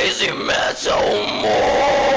crazy metal oh, mind.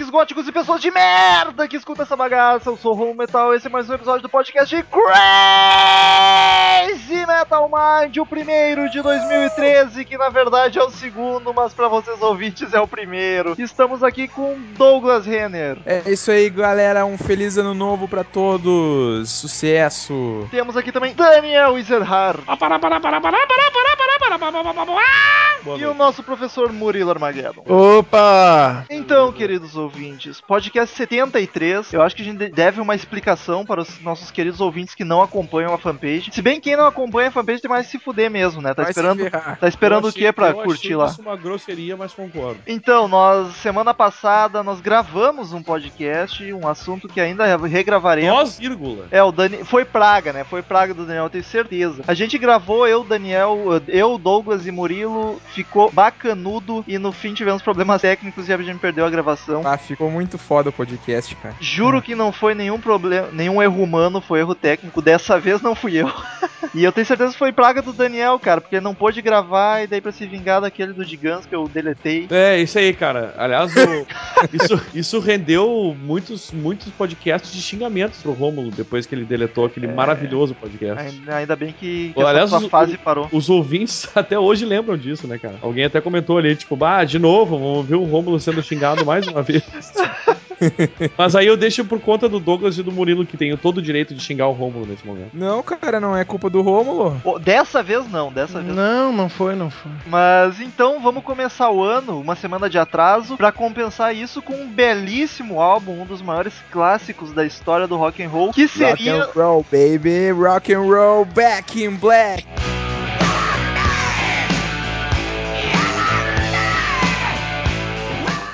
Punks, góticos e pessoas de merda que escutam essa bagaça. Eu sou o Romo Metal, esse é mais um episódio do podcast Crazy Metal Mind, o primeiro de 2013, que na verdade é o segundo, mas pra vocês ouvintes é o primeiro. Estamos aqui com Douglas Renner. É isso aí, galera. Um feliz ano novo pra todos. Sucesso. Temos aqui também Daniel Ezerhard e o nosso professor Murilo Armageddon. Opa! Então, queridos ouvintes, podcast 73. Eu acho que a gente deve uma explicação para os nossos queridos ouvintes que não acompanham a fanpage. Se bem que quem não acompanha a fanpage tem mais que se fuder mesmo, né? Tá Vai esperando, tá esperando Eu o achei- que pra eu achei curtir lá? Isso uma grosseria, mas concordo. Então, nós semana passada nós gravamos um podcast, um assunto que ainda regravaremos. Nós, vírgula. É, o Dani... foi praga, né? Foi praga do Daniel, eu tenho certeza. A gente gravou, eu, Daniel, eu, Douglas e Murilo, ficou bacanudo e no fim tivemos problemas técnicos e a gente perdeu a gravação. Ah, ficou muito foda o podcast, cara. Juro que não foi nenhum problema, nenhum erro humano, foi erro técnico. Dessa vez não fui eu. e eu tenho certeza que foi praga do Daniel, cara, porque ele não pôde gravar e daí pra se vingar daquele do Gigans que eu deletei. É, isso aí, cara. Aliás, o- isso, isso rendeu muitos, muitos podcasts de xingamentos pro Rômulo depois que ele deletou aquele maravilhoso podcast. Ainda, bem que, que essa aliás, sua o- fase parou. Os ouvintes até hoje lembram disso, né, cara? Alguém até comentou ali, tipo, bah, de novo, vamos ver o Rômulo sendo xingado mais uma vez. Mas aí eu deixo por conta do Douglas e do Murilo, que tem todo o direito de xingar o Rômulo nesse momento. Não, cara, não é culpa do Rômulo. Pô, dessa vez não, dessa vez Não, não foi, não foi. Mas então vamos começar o ano, uma semana de atraso, pra compensar isso com um belíssimo álbum, um dos maiores clássicos da história do rock and roll, que Rock seria and roll, baby. Rock and roll, back in black.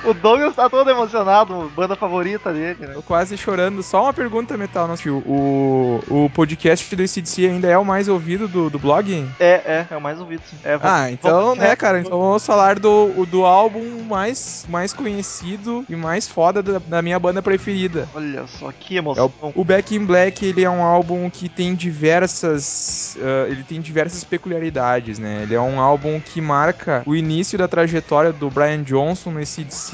O Douglas tá todo emocionado, banda favorita dele, né? Tô quase chorando. Só uma pergunta, Metal, nosso tio. O, o podcast do ACDC ainda é o mais ouvido do, do blog? É, é, é o mais ouvido. sim. É, Ah, então, né, cara? Então vamos falar do, do álbum mais, mais conhecido e mais foda da, da minha banda preferida. Olha só que É emoção. o, o Back in Black, ele é um álbum que tem diversas, ah, ele tem diversas peculiaridades, né? Ele é um álbum que marca o início da trajetória do Brian Johnson no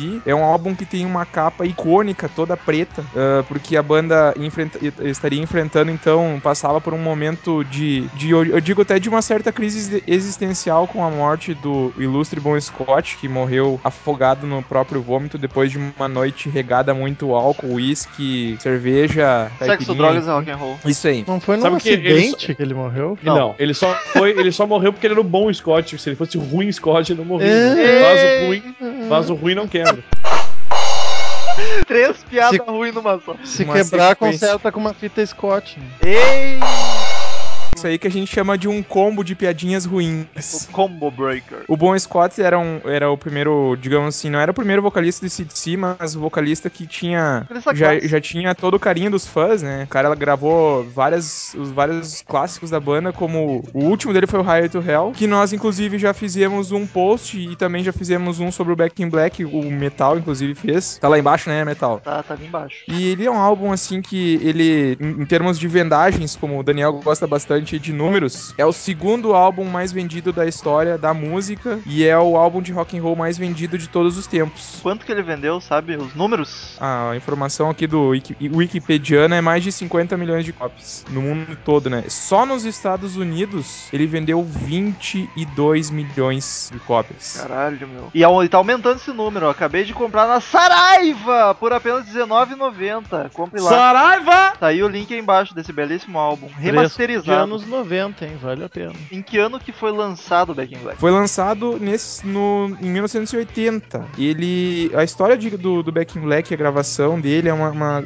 ACDC. É um álbum que tem uma capa icônica, toda preta, ah, porque a banda enfrenta- estaria enfrentando, então, passava por um momento de, de, eu digo até de uma certa crise existencial com a morte do ilustre Bon Scott, que morreu afogado no próprio vômito depois de uma noite regada a muito álcool, uísque, cerveja, Sexo, drogas e rock and roll. Isso aí. Não foi num Sabe que ele acidente que ele morreu? Não. ele só foi, ele só morreu porque ele era o bom Scott. Se ele fosse ruim Scott, ele não morria. É. Vaso ruim, vaso ruim não quebra. Três piadas Se- ruins numa só. Se Uma quebrar, sequência. conserta com uma fita Scott. Ei! Isso aí que a gente chama de um combo de piadinhas ruins. O Combo Breaker. O Bon Scott era, um, era o primeiro, digamos assim, não era o primeiro vocalista do CDC, mas o vocalista que tinha. Já, já tinha todo o carinho dos fãs, né? O cara ela gravou várias, os vários clássicos da banda, como o último dele foi o Higher to Hell, que nós, inclusive, já fizemos um post e também já fizemos um sobre o Back in Black, o Metal, inclusive, fez. Tá lá embaixo, né, Metal? Tá, tá ali embaixo. E ele é um álbum, assim, que ele, em, em termos de vendagens, como o Daniel gosta bastante de números, é o segundo álbum mais vendido da história da música e é o álbum de rock and roll mais vendido de todos os tempos. Quanto que ele vendeu, sabe? Os números? A informação aqui do Wiki, Wikipediana é mais de 50 milhões de cópias no mundo todo, né? Só nos Estados Unidos ele vendeu 22 milhões de cópias. Caralho, meu. E au- e tá aumentando esse número. Eu acabei de comprar na Saraiva por apenas R$19,90. Compre lá. Saraiva! Tá aí o link aí embaixo desse belíssimo álbum. Remasterizado. Anos anos 90, hein? Vale a pena. Em que ano que foi lançado o Back in Black? Foi lançado nesse, no, em 1980. Ele. A história de- do, do Back in Black, a gravação dele é uma, uma-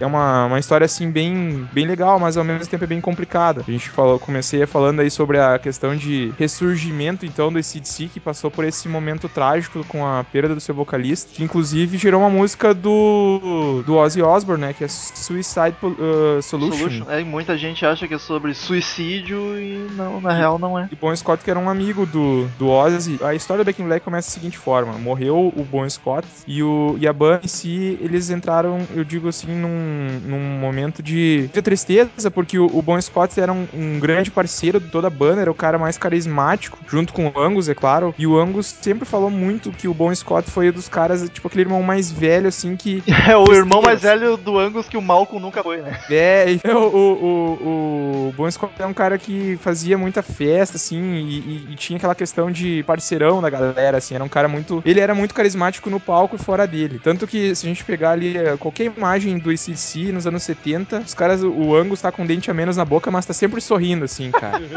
é uma, uma história assim bem, bem legal, mas ao mesmo tempo é bem complicada. A gente falou, comecei falando aí sobre a questão de ressurgimento então do ACDC, que passou por esse momento trágico com a perda do seu vocalista, que inclusive gerou uma música do, do Ozzy Osbourne, né? Que é Suicide uh, Solution. Solution. É, muita gente acha que é sobre suicídio e não, na real não é. E Bon Scott, que era um amigo do, do Ozzy. A história do Back in Black começa da seguinte forma: morreu o Bon Scott e, o, e a banda em si, eles entraram, eu digo assim, num, num momento de, de tristeza, porque o, o Bon Scott era um, um grande parceiro de toda a banda, era o cara mais carismático, junto com o Angus, é claro. E o Angus sempre falou muito que o Bon Scott foi um dos caras, tipo, aquele irmão mais velho, assim, que É o irmão mais velho do Angus que o Malcolm nunca foi, né? É, e o, o, o, o Bon Scott é um cara que fazia muita festa, assim, e, e- e tinha aquela questão de parceirão da galera, assim, era um cara muito... Ele era muito carismático no palco e fora dele. Tanto que, se a gente pegar ali eh, qualquer imagem do ACDC nos anos 70, os caras, o Angus tá com um dente a menos na boca, mas tá sempre sorrindo, assim, cara.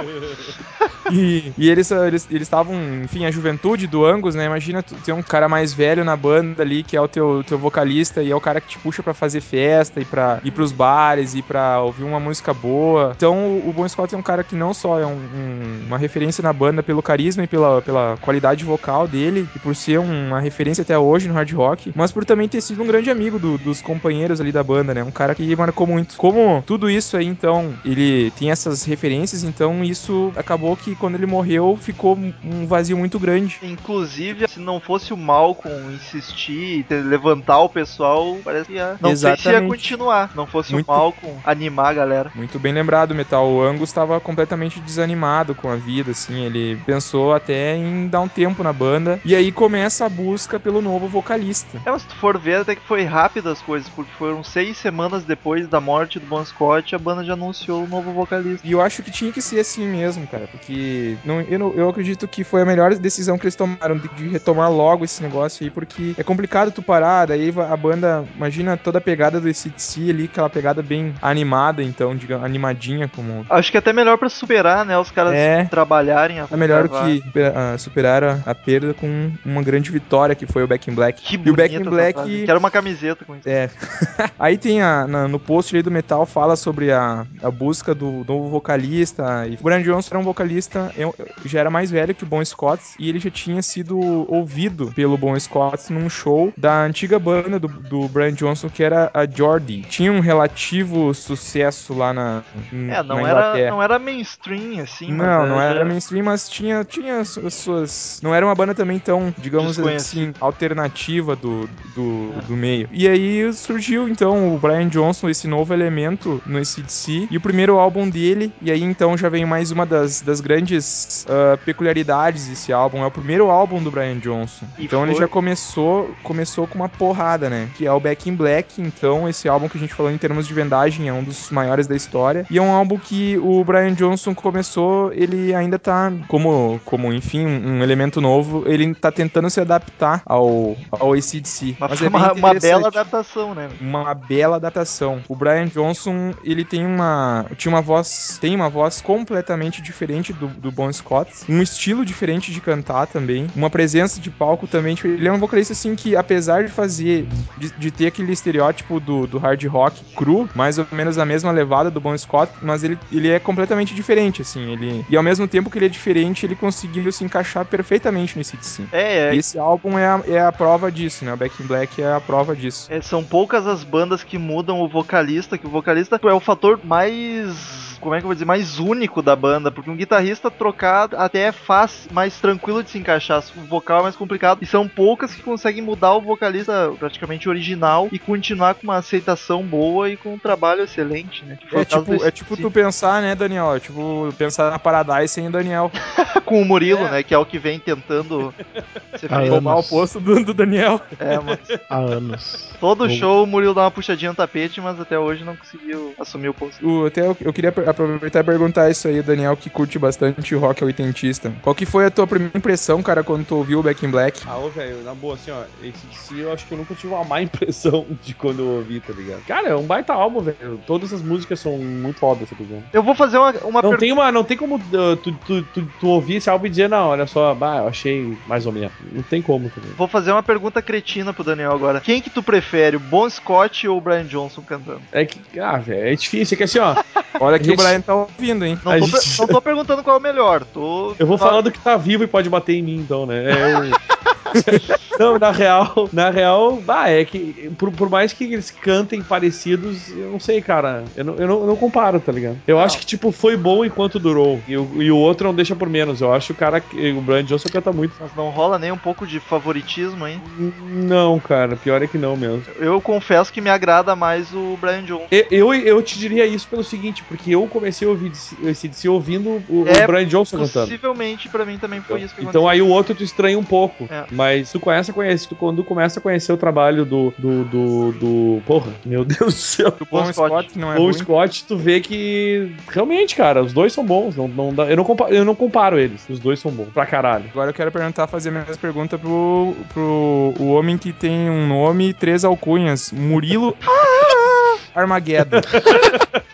E, e eles eles eles estavam, enfim, a juventude do Angus, né? Imagina tu ter um cara mais velho na banda ali, que é o teu, teu vocalista, e é o cara que te puxa pra fazer festa, e pra ir pros bares, e pra ouvir uma música boa. Então, o, o Bon Scott é um cara que não só é um- um- uma referência na banda pelo carisma e pela, pela qualidade vocal dele, e por ser uma referência até hoje no hard rock, mas por também ter sido um grande amigo do- dos companheiros ali da banda, né? Um cara que marcou muito. Como tudo isso aí, então, ele tem essas referências, então isso acabou que quando ele morreu ficou um vazio muito grande. Inclusive, se não fosse o Malcolm insistir e levantar o pessoal, parece que ia, não sei se ia Exatamente. continuar. Não fosse Muito- o Malcolm animar a galera. Muito bem lembrado, Metal. O Angus estava completamente desanimado com a vida, assim. Ele pensou até em dar um tempo na banda. E aí começa a busca pelo novo vocalista. É, mas se tu for ver, até que foi rápido as coisas, porque foram seis semanas depois da morte do Bon Scott, a banda já anunciou o novo vocalista. E eu acho que tinha que ser assim mesmo, cara. Porque não, eu, não- eu acredito que foi a melhor decisão que eles tomaram de, de retomar logo esse negócio aí, porque é complicado tu parar, daí a banda, imagina toda a pegada do ACDC ali, aquela pegada bem animada, então, digamos, animadinha, como. Acho que até melhor pra superar, né? Os caras É. trabalharem a É melhor gravar. que supera- ah, superar a, a perda com uma grande vitória que foi o Back in Black. Que e o Back in Black. Quero uma camiseta com isso. É. Aí tem a, na- no post ali do Metal fala sobre a, a busca do novo vocalista. E o Brian Johnson era um vocalista, eu- já era mais velho que o Bon Scott e ele já tinha sido ouvido pelo Bon Scott num show da antiga banda do, do Brian Johnson que era a Jordi. Tinha um relativo sucesso lá na, É, não na era, Inglaterra. não era mainstream, assim. Não, não já- era mainstream, mas tinha, tinha as as suas. Não era uma banda também tão, digamos assim, alternativa do, do, do meio. E aí surgiu então o Brian Johnson, esse novo elemento no ACDC, e o primeiro álbum dele, e aí então já vem mais uma das, das grandes ah, peculiaridades desse álbum. É o primeiro álbum do Brian Johnson. E então ele foi- já começou, começou com uma porrada, né? Que é o Back in Black. Então, esse álbum que a gente falou em termos de vendagem é um dos maiores da história. E é um álbum que o Brian Johnson começou, ele ainda tá, como, como enfim, um elemento novo, ele tá tentando se adaptar ao, ao ACDC. Mas Mas é uma, uma bela adaptação, né? uma bela adaptação. O Brian Johnson, ele tem uma tinha uma voz, tem uma voz completamente diferente do, do Bon Scott, um estilo diferente de cantar também, uma presença de palco também. tipo, Ele é um vocalista assim que apesar de fazer de, de ter aquele estereótipo do, do hard rock cru, mais ou menos a mesma levada do Bon Scott, mas ele, ele é completamente diferente assim, ele e ao mesmo tempo que ele é diferente, ele conseguiu se encaixar perfeitamente nesse sim. É, é, E esse álbum é a, é a prova disso, né? O Back in Black é a prova disso. É, são poucas as bandas que mudam o vocalista, que o vocalista é o fator mais. Como é que eu vou dizer? Mais único da banda. Porque um guitarrista trocado até é fácil, mais tranquilo de se encaixar. O vocal é mais complicado. E são poucas que conseguem mudar o vocalista praticamente original e continuar com uma aceitação boa e com um trabalho excelente, né? Que foi É tipo, é tipo tu pensar, né, Daniel? É tipo pensar na Paradise sem o Daniel. com o Murilo, né? Que é o que vem tentando Ah. Roubar o posto do, do Daniel. É, mas Há anos. todo show o Murilo dá uma puxadinha no tapete, mas até hoje não conseguiu assumir o posto. O, até eu, eu queria aproveitar e perguntar isso aí, Daniel, que curte bastante rock oitentista. Qual que foi a tua primeira impressão, cara, quando tu ouviu o Back in Black? Ah, ô, velho, na boa, assim, ó, esse DC eu acho que eu nunca tive uma má impressão de quando eu ouvi, tá ligado? Cara, é um baita álbum, velho. Todas as músicas são muito fodas, tá ligado? Eu vou fazer uma, uma Não pergunta. tem, uma, não tem como uh, tu, tu, tu, tu ouvir esse álbum e dizer, não, olha só, bah, eu achei mais ou menos. Não tem como, tá ligado? Vou fazer uma pergunta cretina pro Daniel agora. Quem que tu prefere, o Bon Scott ou o Brian Johnson cantando? É que, ah, velho, é difícil, é que assim, ó, Olha que Brian tá ouvindo, hein? Não tô, gente- per- não tô perguntando qual é o melhor. Tô. eu vou falar do que tá vivo e pode bater em mim, então, né? É o- Não, na real, na real, bah, é que por, por mais que eles cantem parecidos, eu não sei, cara. Eu não, eu não, eu não comparo, tá ligado? Eu acho que, tipo, foi bom enquanto durou. E o, e o outro não deixa por menos. Eu acho que o cara, o Brian Johnson canta muito. Mas não rola nem um pouco de favoritismo, hein? Não, cara, pior é que não mesmo. Eu confesso que me agrada mais o Brian Johnson. Eu, eu, eu te diria isso pelo seguinte, porque eu comecei a ouvir esse DC ouvindo o, É o Brian Johnson cantando. Possivelmente pra mim também foi isso que Então aconteceu. aí o outro tu estranha um pouco. É. Mas tu começa a conhecer, tu, quando tu começa a conhecer o trabalho do. do. do. do- porra, meu Deus do céu. O Bom Bon Scott. Scott, que não é o ruim. Scott, tu vê que. Realmente, cara, os dois são bons. Não, não dá- eu, não comparo, eu não comparo eles. Os dois são bons. Pra caralho. Agora eu quero perguntar, fazer a mesma pergunta pro, pro o homem que tem um nome e três alcunhas. Murilo Armageddon.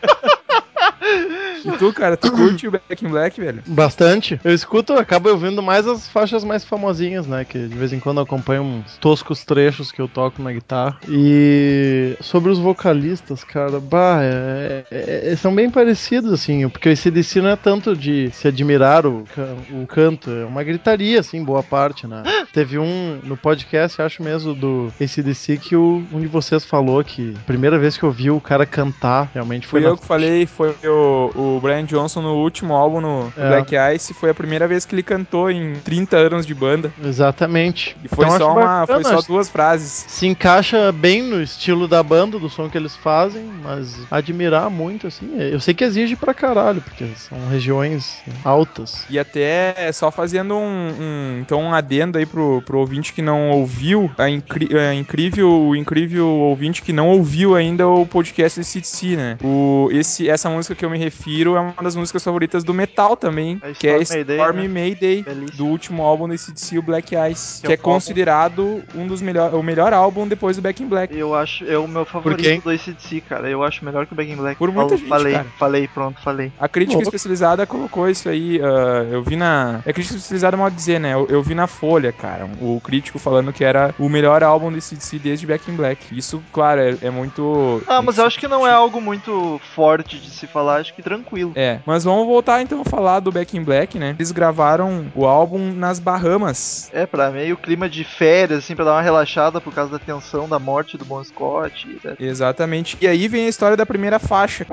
tu, cara, tu curte o Back in Black, velho? Bastante. Eu escuto, acabo ouvindo mais as faixas mais famosinhas, né? Que de vez em quando eu acompanho uns toscos trechos que eu toco na guitarra. E sobre os vocalistas, cara, bah, é- é- é- são bem parecidos, assim, porque o ACDC não é tanto de se admirar o, o canto, é uma gritaria, assim, boa parte, né? Teve um no podcast, acho mesmo, do ACDC, que o, um de vocês falou que a primeira vez que eu vi o cara cantar, realmente foi Foi na eu que falei, foi o, o Brian Johnson no último álbum no É. Black Ice, foi a primeira vez que ele cantou em 30 anos de banda. Exatamente. E foi Então, só uma, foi só duas frases. se encaixa bem no estilo da banda, do som que eles fazem, mas admirar muito, assim, eu sei que exige pra caralho, porque são regiões altas. E até só fazendo um, um- então um adendo aí pro, pro ouvinte que não ouviu, a, a incrível, o incrível ouvinte que não ouviu ainda o podcast do CDC, né? O, esse, essa música que eu me refiro é uma das músicas favoritas do metal também, É que é Storm Mayday, né? Mayday, Belíssimo. do último álbum do CDC, o Black Ice, Que que, é é considerado um dos melhor, o melhor álbum depois do Back in Black. Eu acho, é o meu favorito do ACDC, cara. Eu acho melhor que o Back in Black. Por muita Falo- gente, Falei, cara. falei, pronto, falei. A crítica Louco. especializada colocou isso aí. ah, eu vi na. É crítica especializada mal dizer, né? Eu, eu vi na Folha, cara. O crítico falando que era o melhor álbum desse DC desde Back in Black. Isso, claro, é, é muito. Ah, mas eu acho que não é algo muito forte de se falar, acho que tranquilo. É, mas vamos voltar então a falar do Back in Black, né? Eles gravaram o álbum nas Bahamas. É, pra meio clima de férias, assim, pra dar uma relaxada por causa da tensão da morte do Bon Scott, etc. Exatamente. E aí vem a história da primeira faixa.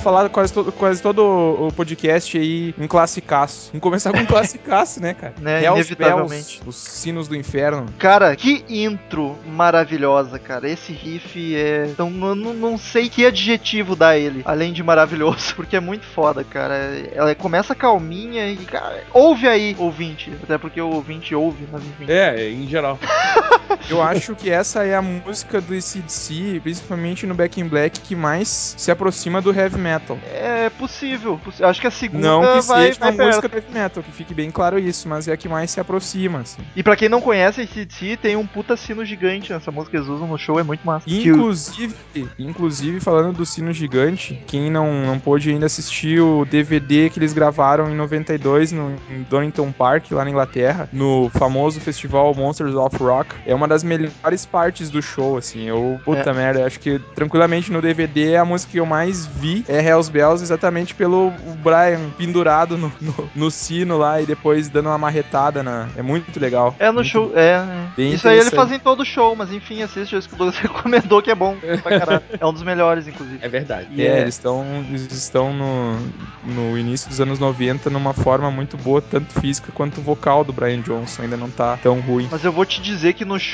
Falar quase, todo- quase todo o podcast aí em classicaço. Vamos começar com um classicaço, né, cara? Né, Hells inevitavelmente. Bells, os sinos do inferno. Cara, que intro maravilhosa, cara. Esse riff é. Então, eu não, não sei que adjetivo dar ele, além de maravilhoso, porque é muito foda, cara. Ela começa calminha e, cara, ouve aí, ouvinte. Até porque o ouvinte ouve, mas enfim. É, em geral. Eu acho que essa é a música do ACDC, principalmente no Back in Black, que mais se aproxima do heavy metal. É possível. Acho que a segunda Não que vai, seja vai uma música do heavy metal, que fique bem claro isso, mas é a que mais se aproxima, assim. E pra quem não conhece, esse DC tem um puta sino gigante nessa música que eles usam no show, é muito massa. Inclusive, inclusive falando do sino gigante, quem não, não pôde ainda assistir o DVD que eles gravaram em 92 no, em Donington Park, lá na Inglaterra, no famoso festival Monsters of Rock, é uma das melhores partes do show, assim. Eu, puta merda, acho que tranquilamente no DVD a música que eu mais vi é Hells Bells, exatamente pelo Brian pendurado no, no, no sino lá e depois dando uma marretada na. É muito legal. É no Muito show, é. é. Isso aí ele faz em todo show, mas enfim, assiste isso que o Douglas recomendou que é bom pra caralho. É um dos melhores, inclusive. É verdade. E É, é- eles estão eles estão no, no início dos anos 90 numa forma muito boa, tanto física quanto vocal do Brian Johnson. Ainda não tá tão ruim. Mas eu vou te dizer que no show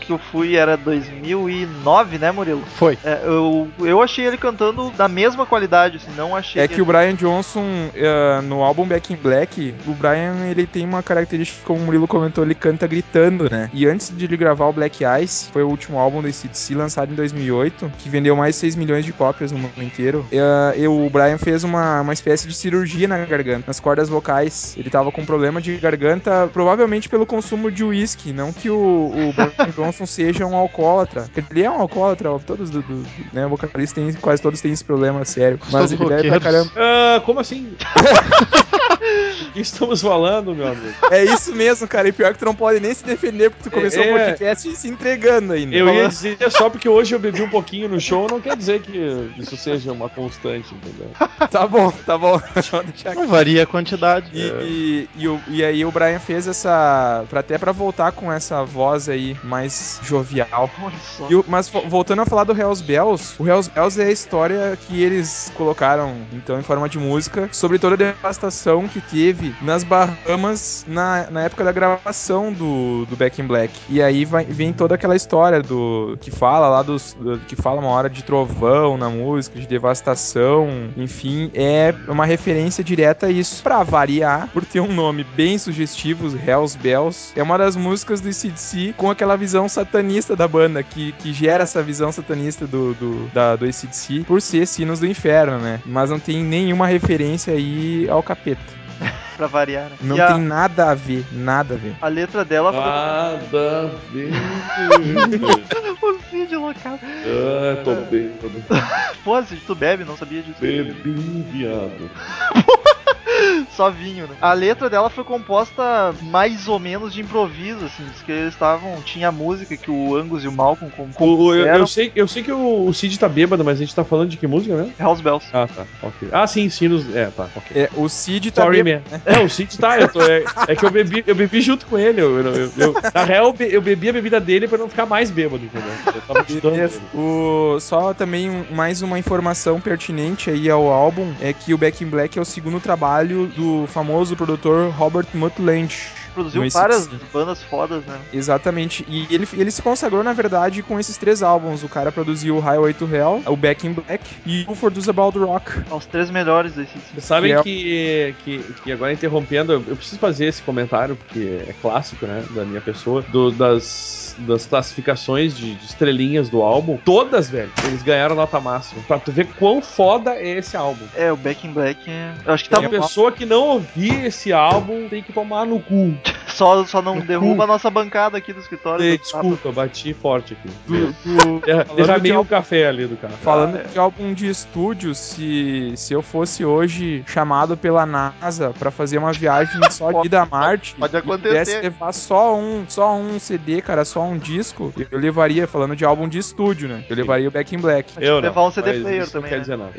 que eu fui era 2009, né, Murilo? Foi. É, eu, eu achei ele cantando da mesma qualidade, assim, não achei. É que o Brian Johnson, eh, no álbum Back in Black, o Brian ele tem uma característica, como o Murilo comentou, ele canta gritando, né? E antes de ele gravar o Black Ice, foi o último álbum do ACDC lançado em 2008, que vendeu mais de 6 milhões de cópias no mundo inteiro. E o Brian fez uma, uma espécie de cirurgia na garganta, nas cordas vocais. Ele tava com problema de garganta, provavelmente pelo consumo de uísque, não que o, o Brian Johnson seja um alcoólatra. Ele é um alcoólatra, todos do, do, né, vocalistas têm, quase todos têm esse problema sério. Mas Todos ele bebe pra caramba. Ah, como assim? O que estamos falando, meu amigo? É isso mesmo, cara. E pior que tu não pode nem se defender porque tu começou É. o podcast se entregando ainda. Eu ia dizer só porque hoje eu bebi um pouquinho no show, não quer dizer que isso seja uma constante, entendeu? Tá bom, tá bom. Não varia a quantidade. E, e, e o- e aí o Brian fez essa. Pra, até pra voltar com essa voz aí mais jovial. O- mas vo- voltando a falar do Hells Bells, o Hells Bells é a história que eles colocaram, então, em forma de música, sobre toda a devastação que teve nas Bahamas na, na época da gravação do, do Back in Black. E aí vai- vem toda aquela história do que fala lá dos. do- que fala uma hora de trovão na música, de devastação, enfim, é uma referência direta a isso. Pra variar, por ter um nome bem sugestivo, Hells Bells, é uma das músicas do ACDC com aquela visão satanista da banda, que, que gera essa visão satanista do, do, da, do ACDC, por ser sinos do inferno, né? Mas não tem nenhuma referência aí ao capeta. Pra variar, né? Não e a, tem nada a ver, nada a ver. a letra dela foi. Nada a ver. o Cid loucado. Ah, tô bêbado. Pô, Cid, tu bebe, não sabia disso. Bebi um viado. Só vinho, né? A letra dela foi composta mais ou menos de improviso, assim. Diz que eles estavam. Tinha a música que o Angus e o Malcolm com- O- o- eu, compuseram. eu sei, eu sei que o, o Cid tá bêbado, mas a gente tá falando de que música mesmo? House Bells. Ah, tá. Ok. Ah, sim, sinos. É, tá. Ok. É, o Cid tá Sorry, É, o Cid tá. Eu tô, é, é que eu bebi, eu bebi junto com ele. Eu, eu- eu- na real, eu, be- eu bebi a bebida dele pra não ficar mais bêbado, entendeu? Eu tava. O, só também mais uma informação pertinente aí ao álbum é que o Back in Black é o segundo trabalho do famoso produtor Robert Mutland. Produziu no várias bandas fodas, né? Exatamente. E ele, ele se consagrou, na verdade, com esses três álbuns. O cara produziu o Highway to Hell, o Back in Black e o For Those About Rock. Os três melhores desse. Vocês sabem Que é- que, que, que agora interrompendo, eu preciso fazer esse comentário, porque é clássico, né, da minha pessoa, do- das, das classificações de, de estrelinhas do álbum. Todas, velho, eles ganharam nota máxima. Pra tu ver quão foda é esse álbum. É, o Back in Black. é- Eu acho que tá Uma pessoa que não ouvir esse álbum tem que tomar no cu. Só, só não derruba a nossa bancada aqui do escritório. Ei, do- Desculpa, eu bati forte aqui. Do- do- Der- Falando Derramei de o café ali do cara. Falando Ah, é. de álbum de estúdio, se, se eu fosse hoje chamado pela NASA pra fazer uma viagem só de ida a Marte, Pode e acontecer. pudesse levar só um, só um CD, cara, só um disco, eu levaria, falando de álbum de estúdio, né? Eu levaria o Back in Black. Eu não, levar um CD player isso também, Não quer né? dizer nada.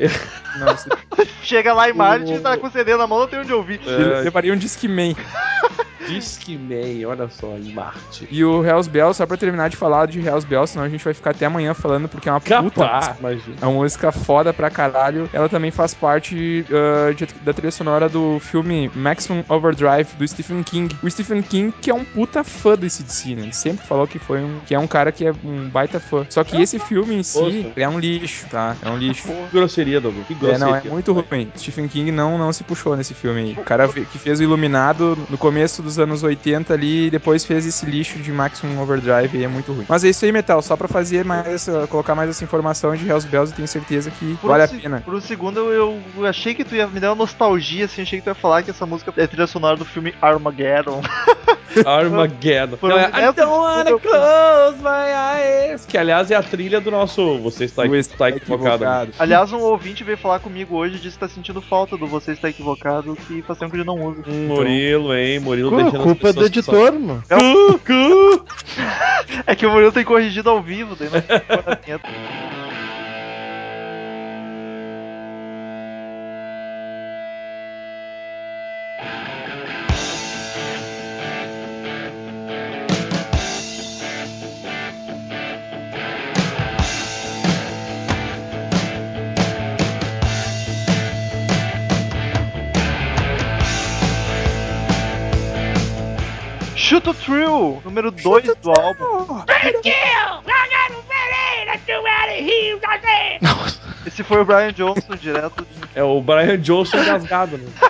Não, você- Chega lá em Marte e tá com o CD na mão, não tem onde ouvir. eu levaria um Discman. Discman, olha só, em Marte. E o Hells Bells, só pra terminar de falar de Hells Bells, senão a gente vai ficar até amanhã falando, porque é uma puta Capaz, imagina. É uma música foda pra caralho. Ela também faz parte ah, de- da trilha sonora do filme Maximum Overdrive do Stephen King. O Stephen King, que é um puta fã desse DC, né? Ele sempre falou que foi um. que é um cara que é um baita fã. Só que esse filme em si Poxa. é um lixo, tá? É um lixo. Que grosseria, Douglas. Que É, grosseria. não, é muito ruim. Stephen King não, não se puxou nesse filme aí. O cara que fez o Iluminado no começo dos anos 80 ali e depois fez esse lixo de Maximum Overdrive e é muito ruim. Mas é isso aí, Metal. Só pra fazer mais colocar mais essa informação de Hells Bells, eu tenho certeza que Por vale um a pena. Por um segundo eu, eu achei que tu ia me dar uma nostalgia, assim, achei que tu ia falar que essa música é trilha sonora do filme Armageddon. Armageddon. Por Não, um- é, I don't wanna close my eyes. Que, aliás, é a trilha do nosso... Você está, Você está equivocado. Aliás, um ouvinte veio falar comigo hoje e disse que tá sentindo falta do Você Está Equivocado, que faz tempo que ele não usa. Hum, Murilo, hein? Murilo deixando a culpa é do só- editor, mano. Cu, cu. É que o Murilo tem corrigido ao vivo, daí não Shoot to Thrill, número 2 do álbum. Esse foi o Brian Johnson, direto de... É o Brian Johnson engasgado, né?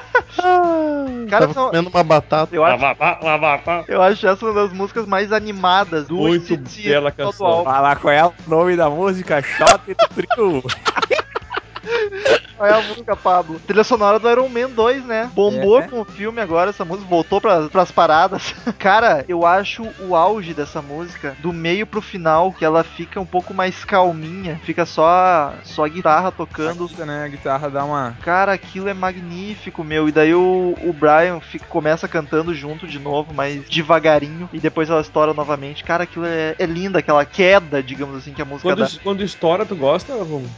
Cara, Tava são- comendo uma batata. eu acho, Lavapá, lavapá. eu acho essa uma das músicas mais animadas do Muito bela canção. álbum. Fala qual é o nome da música? Shot Trio. É a música, Pablo? Trilha sonora do Iron Man 2, né? Bombou É. com o filme agora, essa música voltou pra, pras paradas. Cara, eu acho o auge dessa música, do meio pro final, que ela fica um pouco mais calminha, fica só, só a guitarra tocando. né? A guitarra dá uma. Cara, aquilo é magnífico, meu. E daí o, o Brian fica, começa cantando junto de novo, mas devagarinho, e depois ela estoura novamente. Cara, aquilo é, é linda, aquela queda, digamos assim, que a música Quando, dá. quando estoura, tu gosta, Romulo?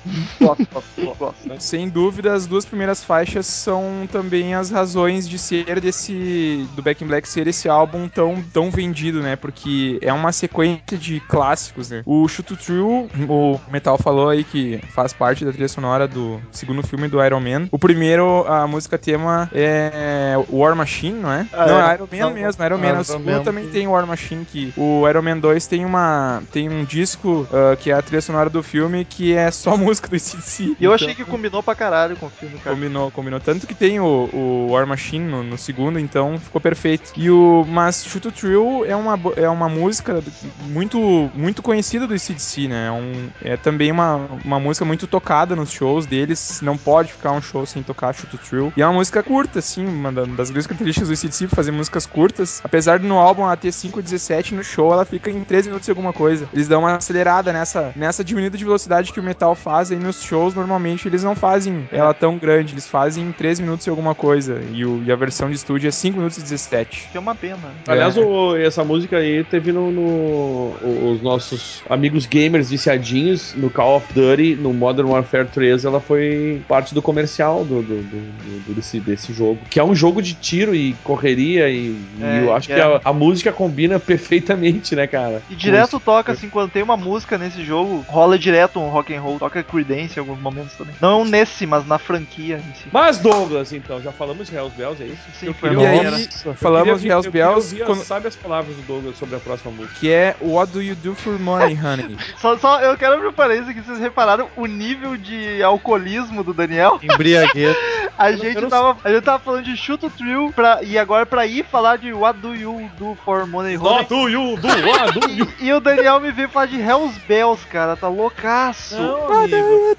Gosto, gosto, gosto. Sem dúvida, as duas primeiras faixas são também as razões de ser desse. do Back in Black ser esse álbum tão, tão vendido, né? Porque é uma sequência de clássicos, né? O Shoot to Thrill, o Metal falou aí que faz parte da trilha sonora do segundo filme do Iron Man. O primeiro, a música tema é War Machine, não é? Ah, não, é. é Iron Man Não, mesmo, Iron Man. Iron O segundo Man. também tem War Machine, que o Iron Man 2 tem uma. tem um disco ah, que é a trilha sonora do filme, que é só música do CDC. E eu achei que combinou pra caralho com o filme, cara. Combinou, combinou. Tanto que tem o, o War Machine no, no segundo, então ficou perfeito. E o, mas Shoot to Thrill é uma, é uma música muito, muito conhecida do CDC, né? É, um, é também uma, uma música muito tocada nos shows deles. Não pode ficar um show sem tocar Shoot to Thrill. E é uma música curta, assim, uma da- das grandes características do CDC fazer músicas curtas. Apesar de no álbum ela ter 5,17, no show ela fica em 13 minutos e alguma coisa. Eles dão uma acelerada nessa, nessa diminuída de velocidade que o metal faz aí nos shows, normalmente eles não fazem ela tão grande, eles fazem em 3 minutos e alguma coisa. E, o- e a versão de estúdio é 5 minutos e 17. Que é uma pena. Aliás, É. o- essa música aí teve no, no- os nossos amigos gamers viciadinhos no Call of Duty, no Modern Warfare 3, ela foi parte do comercial do, do- do- do- desse, desse jogo. Que é um jogo de tiro e correria, e, e É, eu acho é. que a, a música combina perfeitamente, né, cara? E direto toca, assim, quando tem uma música nesse jogo, rola direto um rock and roll, toca Creedence em alguns momentos também. Não nesse, mas na franquia em si. Mas Douglas, então, já falamos de Hells Bells, é isso? Sim, Eu foi queria- E aí, falamos de Hells Bells, quando- Sabe as palavras do Douglas sobre a próxima música? que é What Do You Do For Money, Honey? Só, só eu quero abrir um parênteses aqui, vocês repararam o nível de alcoolismo do Daniel? Embriaguez. A Eu gente não tava, a gente tava falando de Shoot Thrill pra, e agora pra ir falar de What Do You Do For Money Honey. What do you do? What do you E o Daniel me veio falar de Hells Bells, cara, tá loucaço. Não, amigo.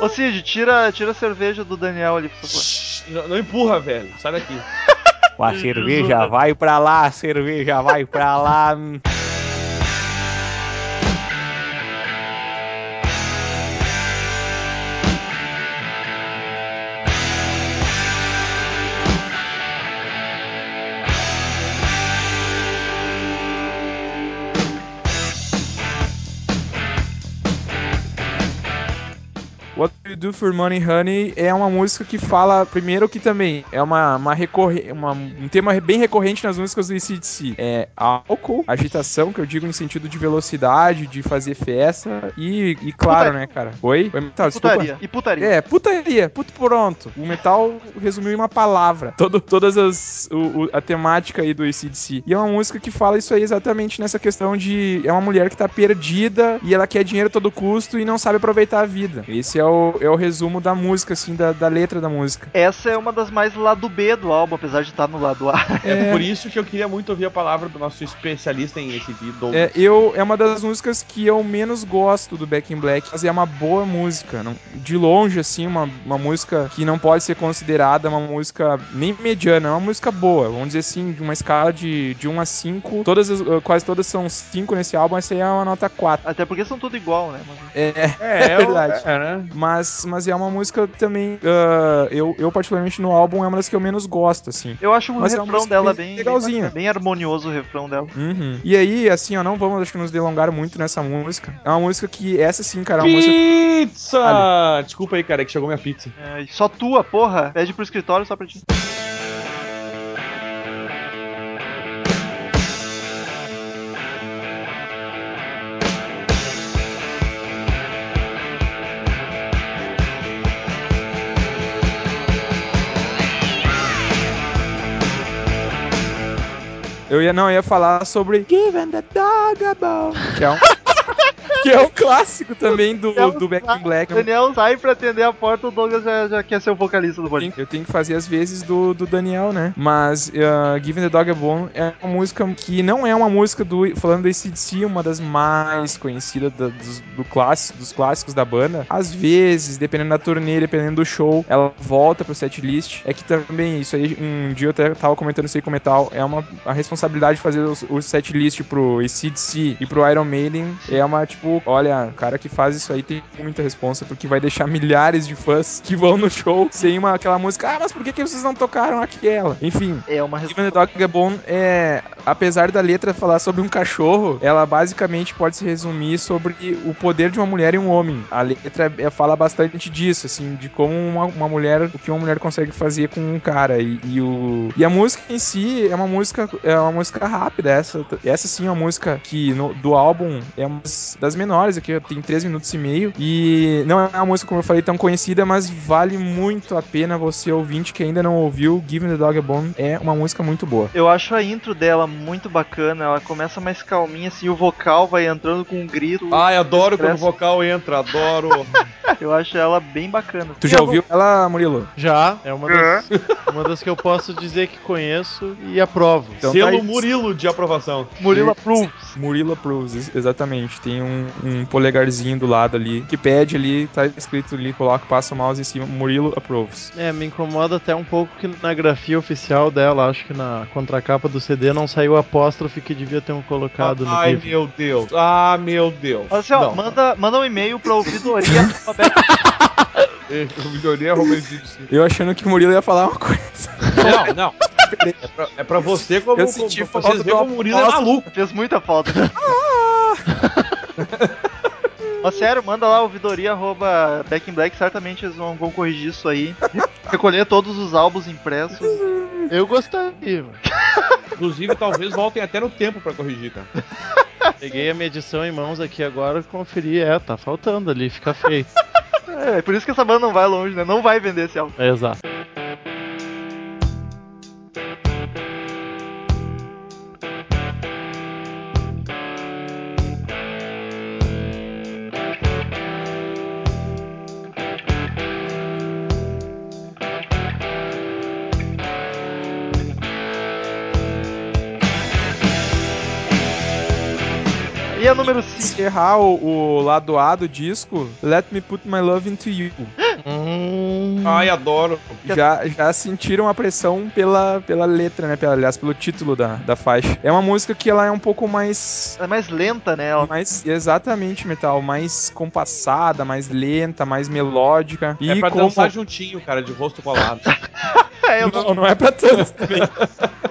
Ô Cid, tira, tira a cerveja do Daniel ali, por favor. Não, não empurra, velho. Sai daqui. A cerveja vai pra lá, a cerveja vai pra lá. Do For Money Honey é uma música que fala, primeiro que também é uma, uma, recorre, uma um tema bem recorrente nas músicas do ACDC. É álcool, agitação, que eu digo em sentido de velocidade, de fazer festa e, e claro, Putaria. né, cara? Oi? Oi, desculpa. Putaria. E putaria. É, putaria, puto pronto. O metal resumiu em uma palavra. Todo, todas as. o- o- a temática aí do ACDC. E é uma música que fala isso aí exatamente nessa questão de. É uma mulher que tá perdida e ela quer dinheiro a todo custo e não sabe aproveitar a vida. Esse é o, é o resumo da música, assim, da, da letra da música. Essa é uma das mais lado B do álbum, apesar de estar no lado A. É por isso que eu queria muito ouvir a palavra do nosso especialista em ACD, É, Douglas. eu, é uma das músicas que eu menos gosto do Back in Black, mas é uma boa música. não- de longe, assim, uma, uma música que não pode ser considerada uma música nem mediana, é uma música boa. Vamos dizer assim, de uma escala de, de 1 a 5. Todas as- uh, quase todas são 5 nesse álbum, essa aí é uma nota 4. Até porque são tudo igual, né? Mas- É, É, é verdade. É, né? Mas Mas, mas é uma música também. ah, eu, eu, particularmente, no álbum, é uma das que eu menos gosto, assim. Eu acho o Mas é refrão música dela bem bem, legalzinha. bem, bem harmonioso o refrão dela. Uhum. E aí, assim, ó, não vamos, acho que nos delongar muito nessa música. É uma música que, essa sim, cara, é uma música. Pizza! Desculpa aí, cara, é que chegou minha pizza. É, só tua, porra. Pede pro escritório só pra ti. Eu ia, não, eu ia falar sobre Given the Dog a Bone, que é um. Que é um clássico também do, É do Back in Black. Daniel sai pra atender a porta, o Douglas já, já quer ser o vocalista do tenho- Eu tenho que fazer as vezes do, do Daniel, né? Mas uh, Given the Dog a Bone é uma música que não é uma música do. Falando do ACDC, uma das mais conhecidas da- dos, do clássico, dos clássicos da banda. Às vezes, dependendo da turnê, dependendo do show, ela volta pro setlist. É que também, isso aí, um dia eu até tava comentando isso aí com o Metal. É uma a responsabilidade de fazer os- o setlist pro ACDC e pro Iron Maiden. É uma, tipo, olha, o cara que faz isso aí tem muita responsa, porque vai deixar milhares de fãs que vão no show sem uma, aquela música. Ah, mas por que, que vocês não tocaram aquela? Enfim. É uma Even the Dog é bom, é, apesar da letra falar sobre um cachorro, ela basicamente pode se resumir sobre o poder de uma mulher e um homem. A letra é, fala bastante disso, assim, de como uma, uma mulher, o que uma mulher consegue fazer com um cara. E, e o, e a música em si é uma música, é uma música rápida. Essa, essa sim é uma música que no- do álbum é uma das menores, aqui tem 3 minutos e meio. E não é uma música, como eu falei, tão conhecida, mas vale muito a pena você ouvinte que ainda não ouviu. Given the Dog a Bone é uma música muito boa. Eu acho a intro dela muito bacana, ela começa mais calminha, assim, o vocal vai entrando com um grito. Ai, adoro quando o vocal entra, adoro. Eu acho ela bem bacana. Tu E já ouviu ela, Murilo? Já, é uma das, uma das que eu posso dizer que conheço e aprovo. Então Selo tá. Murilo de aprovação. Murilo Approves. Murilo Approves, ex- exatamente. Tem um, um polegarzinho do lado ali, que pede ali, tá escrito ali, coloca, passa o mouse em cima, Murilo Approves. É, me incomoda até um pouco que na grafia oficial dela, acho que na contracapa do CD não saiu o apóstrofe que devia ter um colocado no Ai, GIF. meu Deus. Ah, meu Deus. Assim, ó, manda, manda um e-mail pra ouvidoria. Ouvidoria arroba CDC. Eu achando que o Murilo ia falar uma coisa. Não, não. É pra, é pra você como, Eu como senti pra falta como o Murilo é maluco. Fez muita falta. Mas sério, manda lá ouvidoria arroba Back in Black, certamente eles vão, vão corrigir isso aí. Recolher todos os álbuns impressos. Eu gostaria, mano. Inclusive, talvez voltem até no tempo pra corrigir, cara. Peguei a medição em mãos aqui agora, conferi, é, tá faltando ali, fica feio. É, por isso que essa banda não vai longe, né? Não vai vender esse álbum. É, exato. Número 5? Encerrar o, o lado A do disco, Let Me Put My Love Into You. Hum, Ai, adoro. Já, já sentiram a pressão pela, pela letra, né? Pela, aliás, pelo título da, da faixa. É uma música que ela é um pouco mais É mais lenta, né? Ela mais exatamente metal, mais compassada, mais lenta, mais melódica. E é pra como dançar juntinho, cara, de rosto colado. É, eu, não, não é pra tanto também.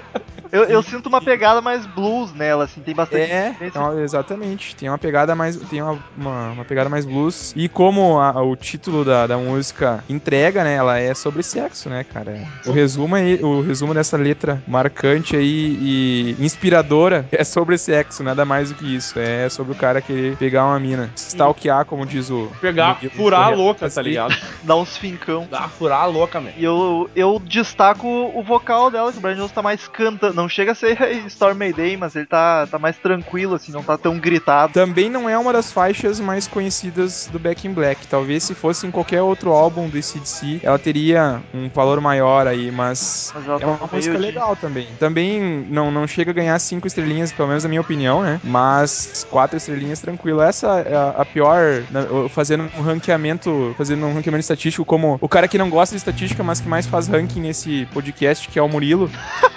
eu, eu sinto uma pegada mais blues nela, assim, tem bastante. É, exatamente. Tem uma pegada mais, tem uma, uma, uma pegada mais blues. E como a- o título da, da música entrega, né? Ela é sobre sexo, né, cara? O resumo aí, o resumo dessa letra marcante aí e inspiradora é sobre sexo, nada mais do que isso. É sobre o cara querer pegar uma mina, stalkear, como diz o Pegar, o- o- furar a louca, tá ligado? Dá uns fincão. Dá, furar a louca, man. E eu, eu destaco o vocal dela, que o Brian Jones tá mais cantando. Não chega a ser Storm Mayday, mas ele tá, tá mais tranquilo, assim, não tá tão gritado. Também não é uma das faixas mais conhecidas do Back in Black. Talvez se fosse em qualquer outro álbum do ACDC, ela teria um valor maior aí, mas Mas ela é uma tá música meio de- legal também. Também não, não chega a ganhar cinco estrelinhas, pelo menos na minha opinião, né? Mas quatro estrelinhas tranquilo. Essa é a, a pior, né, fazendo um ranqueamento, fazendo um ranqueamento estatístico como o cara que não gosta de estatística, mas que mais faz ranking nesse podcast, que é o Murilo.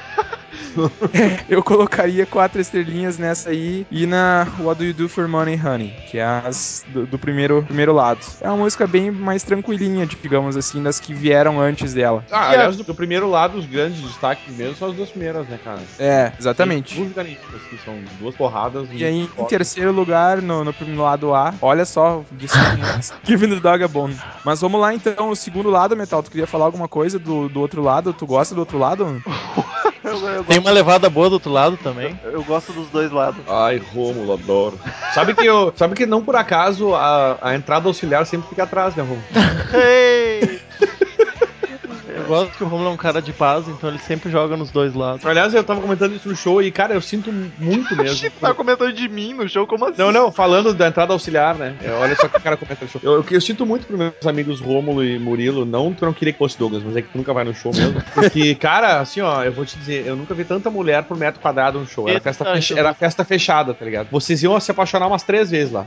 Eu colocaria quatro estrelinhas nessa aí e na What Do You Do For Money Honey, que é as do, do primeiro, primeiro lado. É uma música bem mais tranquilinha, digamos assim, das que vieram antes dela. Ah, aliás, do, do primeiro lado, os grandes destaques mesmo são as duas primeiras, né, cara? É, exatamente. Nenhuma, assim, são duas porradas. E aí, em terceiro lugar, no, no, no lado A, olha só, Giving the Dog a Bone. Mas vamos lá então, o segundo lado, Metal, tu queria falar alguma coisa do, do outro lado? Tu gosta do outro lado? Eu, eu Tem gosto, uma levada boa do outro lado também. eu gosto dos dois lados. Ai, Rômulo, adoro. Sabe que eu, sabe que não por acaso a, a entrada auxiliar sempre fica atrás, né, Rômulo? Ei! Eu gosto que o Romulo é um cara de paz, então ele sempre joga nos dois lados. Aliás, eu tava comentando isso no show e, cara, eu sinto muito mesmo. tá comentando de mim no show, como assim? Não, não, falando da entrada auxiliar, né? É, olha só que o cara comenta no show. Eu, eu, eu sinto muito pros meus amigos Rômulo e Murilo, não que eu não queria que fosse Douglas, mas é que tu nunca vai no show mesmo. Porque, cara, assim, ó, eu vou te dizer, eu nunca vi tanta mulher por metro quadrado no show. Era festa, fecha- era festa fechada, tá ligado? Vocês iam se apaixonar umas três vezes lá.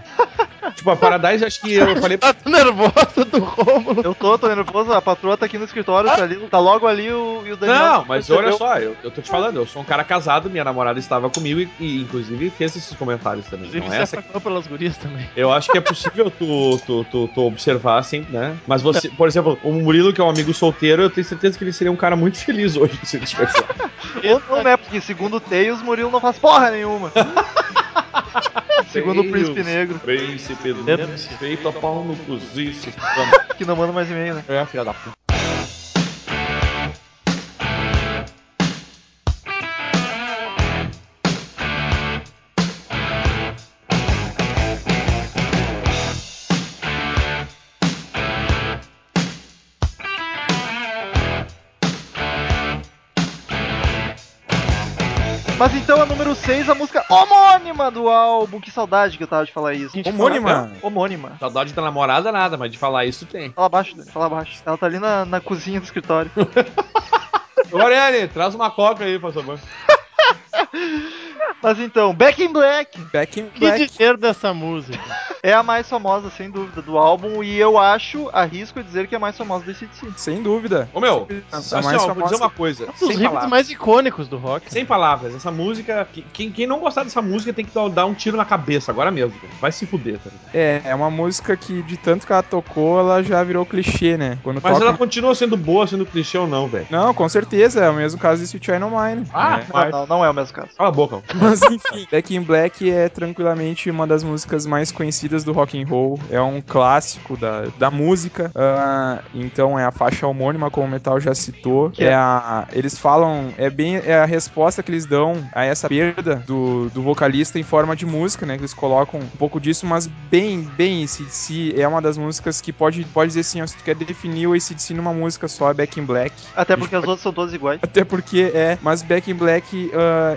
Tipo, a Paradise, acho que eu falei. Tá nervosa do Romulo. Eu tô, tô nervoso, a patroa tá aqui no escritório, tá, ali, tá logo ali o, e o Daniel. Não, mas olha só, eu, eu tô te falando, eu sou um cara casado, minha namorada estava comigo e, e, inclusive fez esses comentários também. Inclusive, Não é essa apaixonou pelas gurias também. Eu acho que é possível tu, tu, tu, tu observar assim, né? Mas você, por exemplo, o Murilo, que é um amigo solteiro, eu tenho certeza que ele seria um cara muito feliz hoje se ele tivesse lá. Ou não, né? Porque segundo o Tails, Murilo não faz porra nenhuma. segundo o Príncipe Negro, Príncipe Negro. feito a pau no cozice. que não manda mais e-mail, né? É, filha da puta. Mas então a número 6, a música homônima do álbum. Que saudade que eu tava de falar isso. Homônima. Homônima. Saudade da namorada, nada, mas de falar isso tem. Fala baixo, Dani, fala baixo. Ela tá ali na, na cozinha do escritório. Ô, Ariane, traz uma coca aí, por favor. Mas então, Back in Black Back in O que Black. dizer dessa música? é a mais famosa, sem dúvida, do álbum. E eu acho, arrisco dizer que é a mais famosa desse DC. Sem dúvida. Ô, meu, A assim, mais ó, vou dizer uma coisa. Um dos riffs mais icônicos do rock. Sem palavras, essa música. que- Quem, quem não gostar dessa música tem que dar- um tiro na cabeça agora mesmo. cara. Vai se fuder, tá ligado? É, é uma música que de tanto que ela tocou, ela já virou clichê, né? Quando Mas toca... ela continua sendo boa, sendo clichê ou não, velho. Não, com certeza, é o mesmo caso de Sweet Child O' Mine. Ah, É. Não, não, não é o mesmo caso. Cala a boca. Mas enfim, Back in Black é tranquilamente uma das músicas mais conhecidas do rock and roll. É um clássico da, da música. Ah, então é a faixa homônima, como o Metal já citou. Que é é- a, eles falam, é bem é a resposta que eles dão a essa perda do, do vocalista em forma de música, né? Que eles colocam um pouco disso, mas bem, bem ACDC é uma das músicas que pode, pode dizer assim, ó, se tu quer definir o ACDC numa música só, é Back in Black. Até porque as outras são todas iguais. Até porque é, mas Back in Black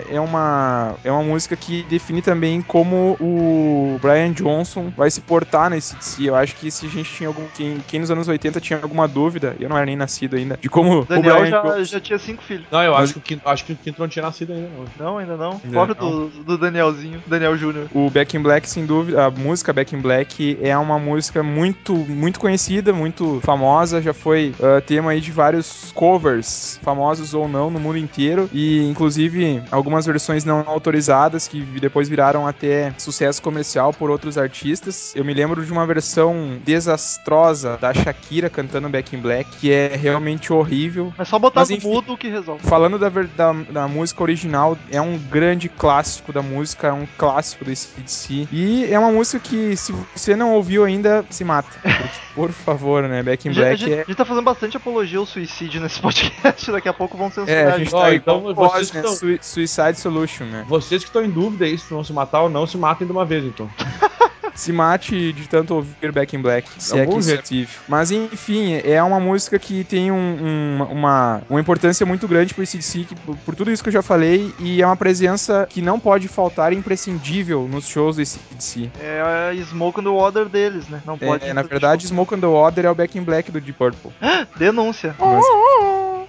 é uma é uma música que define também como o Brian Johnson vai se portar nesse DC. Eu acho que se a gente tinha algum quem, quem nos anos 80 tinha alguma dúvida, eu não era nem nascido ainda, de como O o Daniel Brian já, Johnson já tinha cinco filhos. Não, eu Mas- acho que, o Quinto- acho que o Quinto não tinha nascido ainda, não. Não, ainda não. Ainda Pobre do, do Danielzinho, Daniel Júnior. O Back in Black, sem dúvida, a música Back in Black é uma música muito, muito conhecida, muito famosa, já foi ah, tema aí de vários covers, famosos ou não, no mundo inteiro, e inclusive algumas versões não autorizadas que depois viraram até sucesso comercial por outros artistas. Eu me lembro de uma versão desastrosa da Shakira cantando Back in Black, que é realmente horrível. Mas só botar Mas no enfim. mudo que resolve. Falando da, da, da música original, é um grande clássico da música, é um clássico do ACDC. E é uma música que, se você não ouviu ainda, se mata. Por favor, né? Back in gente, a, Black gente, é. a gente tá fazendo bastante apologia ao suicídio nesse podcast. Daqui a pouco vão censurar É, a gente. Ó, tá então igual vocês né? tão- Sui- Suicide Solution, né? Vocês que estão em dúvida aí se vão se matar ou não, se matem de uma vez, então. Se mate de tanto ouvir Back in Black, se é que isso é ver. possível. Mas enfim, é uma música que tem um- um- uma, uma importância muito grande pro ACDC, que, por, por tudo isso que eu já falei, e é uma presença que não pode faltar, imprescindível nos shows do ACDC. É a Smoke on the Water deles, né? Não pode. É, na verdade, Smoke on the Water é o Back in Black do Deep Purple. Denúncia. Mas-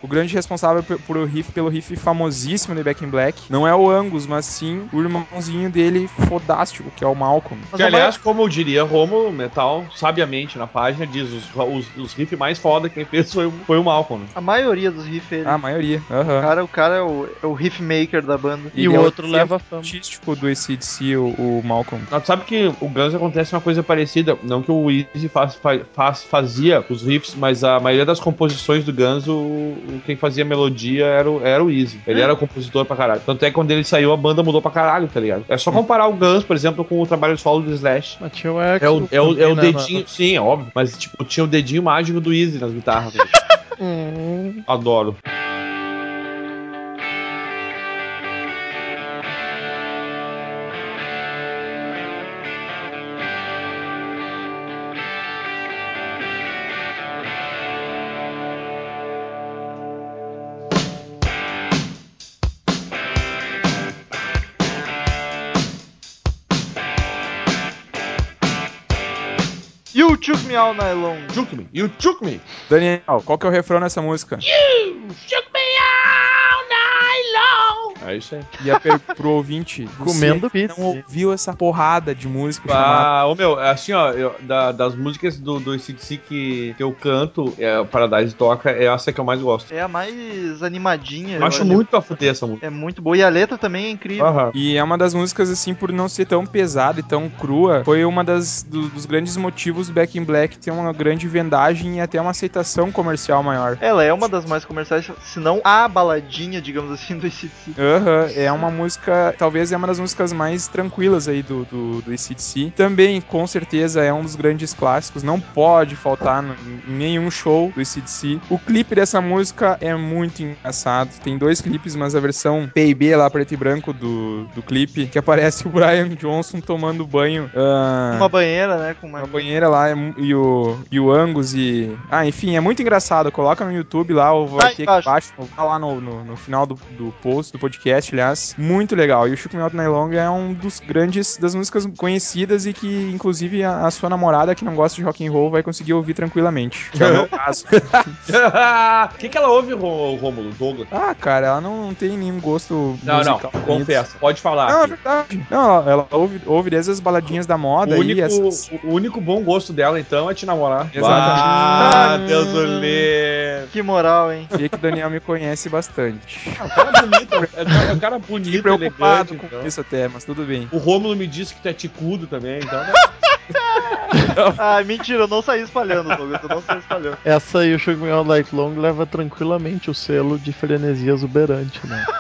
o grande responsável por o riff, pelo riff famosíssimo de Back in Black não é o Angus, mas sim o irmãozinho dele fodástico, que é o Malcolm. Mas Que, aliás, como eu diria, Romulo Metal, sabiamente na página, diz os, os, os riffs mais foda quem fez foi, o- foi o Malcolm. né? A maioria dos riffs ele. Ah, a maioria. o, Aham. cara, o cara é o, é o riff maker da banda. E Ele o é outro o leva fama. artístico do ACDC, o, o Malcolm. Mas tu sabe que o Guns acontece uma coisa parecida. Não que o Easy faz, fa- faz- fazia os riffs, mas a maioria das composições do Guns, o, o- quem fazia melodia era o, era o Easy. Ele era compositor pra caralho. Tanto é que quando ele saiu, a banda mudou pra caralho, tá ligado? É só comparar o Guns, por exemplo, com o trabalho solo do Slash. Mas tinha o Axl É o, é o, é o né, dedinho, sim, é óbvio. Mas, tipo, tinha o dedinho mágico do Easy nas guitarras. na- Hum, Adoro. Took Me All Night Long. Me, you took me. Daniel, qual que é o refrão nessa música? É isso aí. E a per- pro ouvinte, Comendo pizza. não ouviu essa porrada de música chamada Ah, ô meu, assim, ó, eu- da- das músicas do, do ACDC que, que eu canto, é, o Paradise toca, é essa que eu mais gosto. É a mais animadinha. Eu acho acho. muito a fuder essa música. É muito boa. E a letra também é incrível. Aham. E é uma das músicas, assim, por não ser tão pesada e tão crua, foi uma das do- dos grandes motivos do Back in Black ter uma grande vendagem e até uma aceitação comercial maior. Ela é uma das mais comerciais, se não a baladinha, digamos assim, do ACDC. Aham, é uma música, talvez é uma das músicas mais tranquilas aí do, do, do ACDC. Também, com certeza, é um dos grandes clássicos, não pode faltar em nenhum show do ACDC. O clipe dessa música é muito engraçado, tem dois clipes, mas a versão P&B lá, preto e branco do, do clipe, que aparece o Brian Johnson tomando banho. ah, Uma banheira, né? Com uma. uma banheira lá é e o, e o Angus e. Ah, enfim, é muito engraçado. Coloca no YouTube lá, ou vai Tá ter embaixo. aqui embaixo, tá lá no, no, no final do, do post, do podcast, aliás. Muito legal. E o Shook Me Out Night Long é um dos grandes, das músicas conhecidas e que, inclusive, a, a sua namorada que não gosta de rock and roll vai conseguir ouvir tranquilamente. Que é o meu caso. O que, que ela ouve, Rô- Rômulo? Douglas? Ah, cara, ela não, não tem nenhum gosto Não, não, musical. confessa. Pode falar. Não, é verdade. Não, ela, ela ouve, ouve desde as baladinhas da moda o, único, essas... o único bom gosto dela, então, é te namorar. Exatamente. Ah, Hum. Deus o livre. Que moral, hein? Vê que o Daniel me conhece bastante. É cara bonito, é um cara- é um cara bonito, Fiquei preocupado elegante, com então. isso até, mas tudo bem. O Rômulo me disse que tu é ticudo também, então... Ah, mentira, eu não saí espalhando, Douglas. Eu não saí espalhando. Essa aí, o Shook Me All Night Long, leva tranquilamente o selo de frenesia exuberante, né?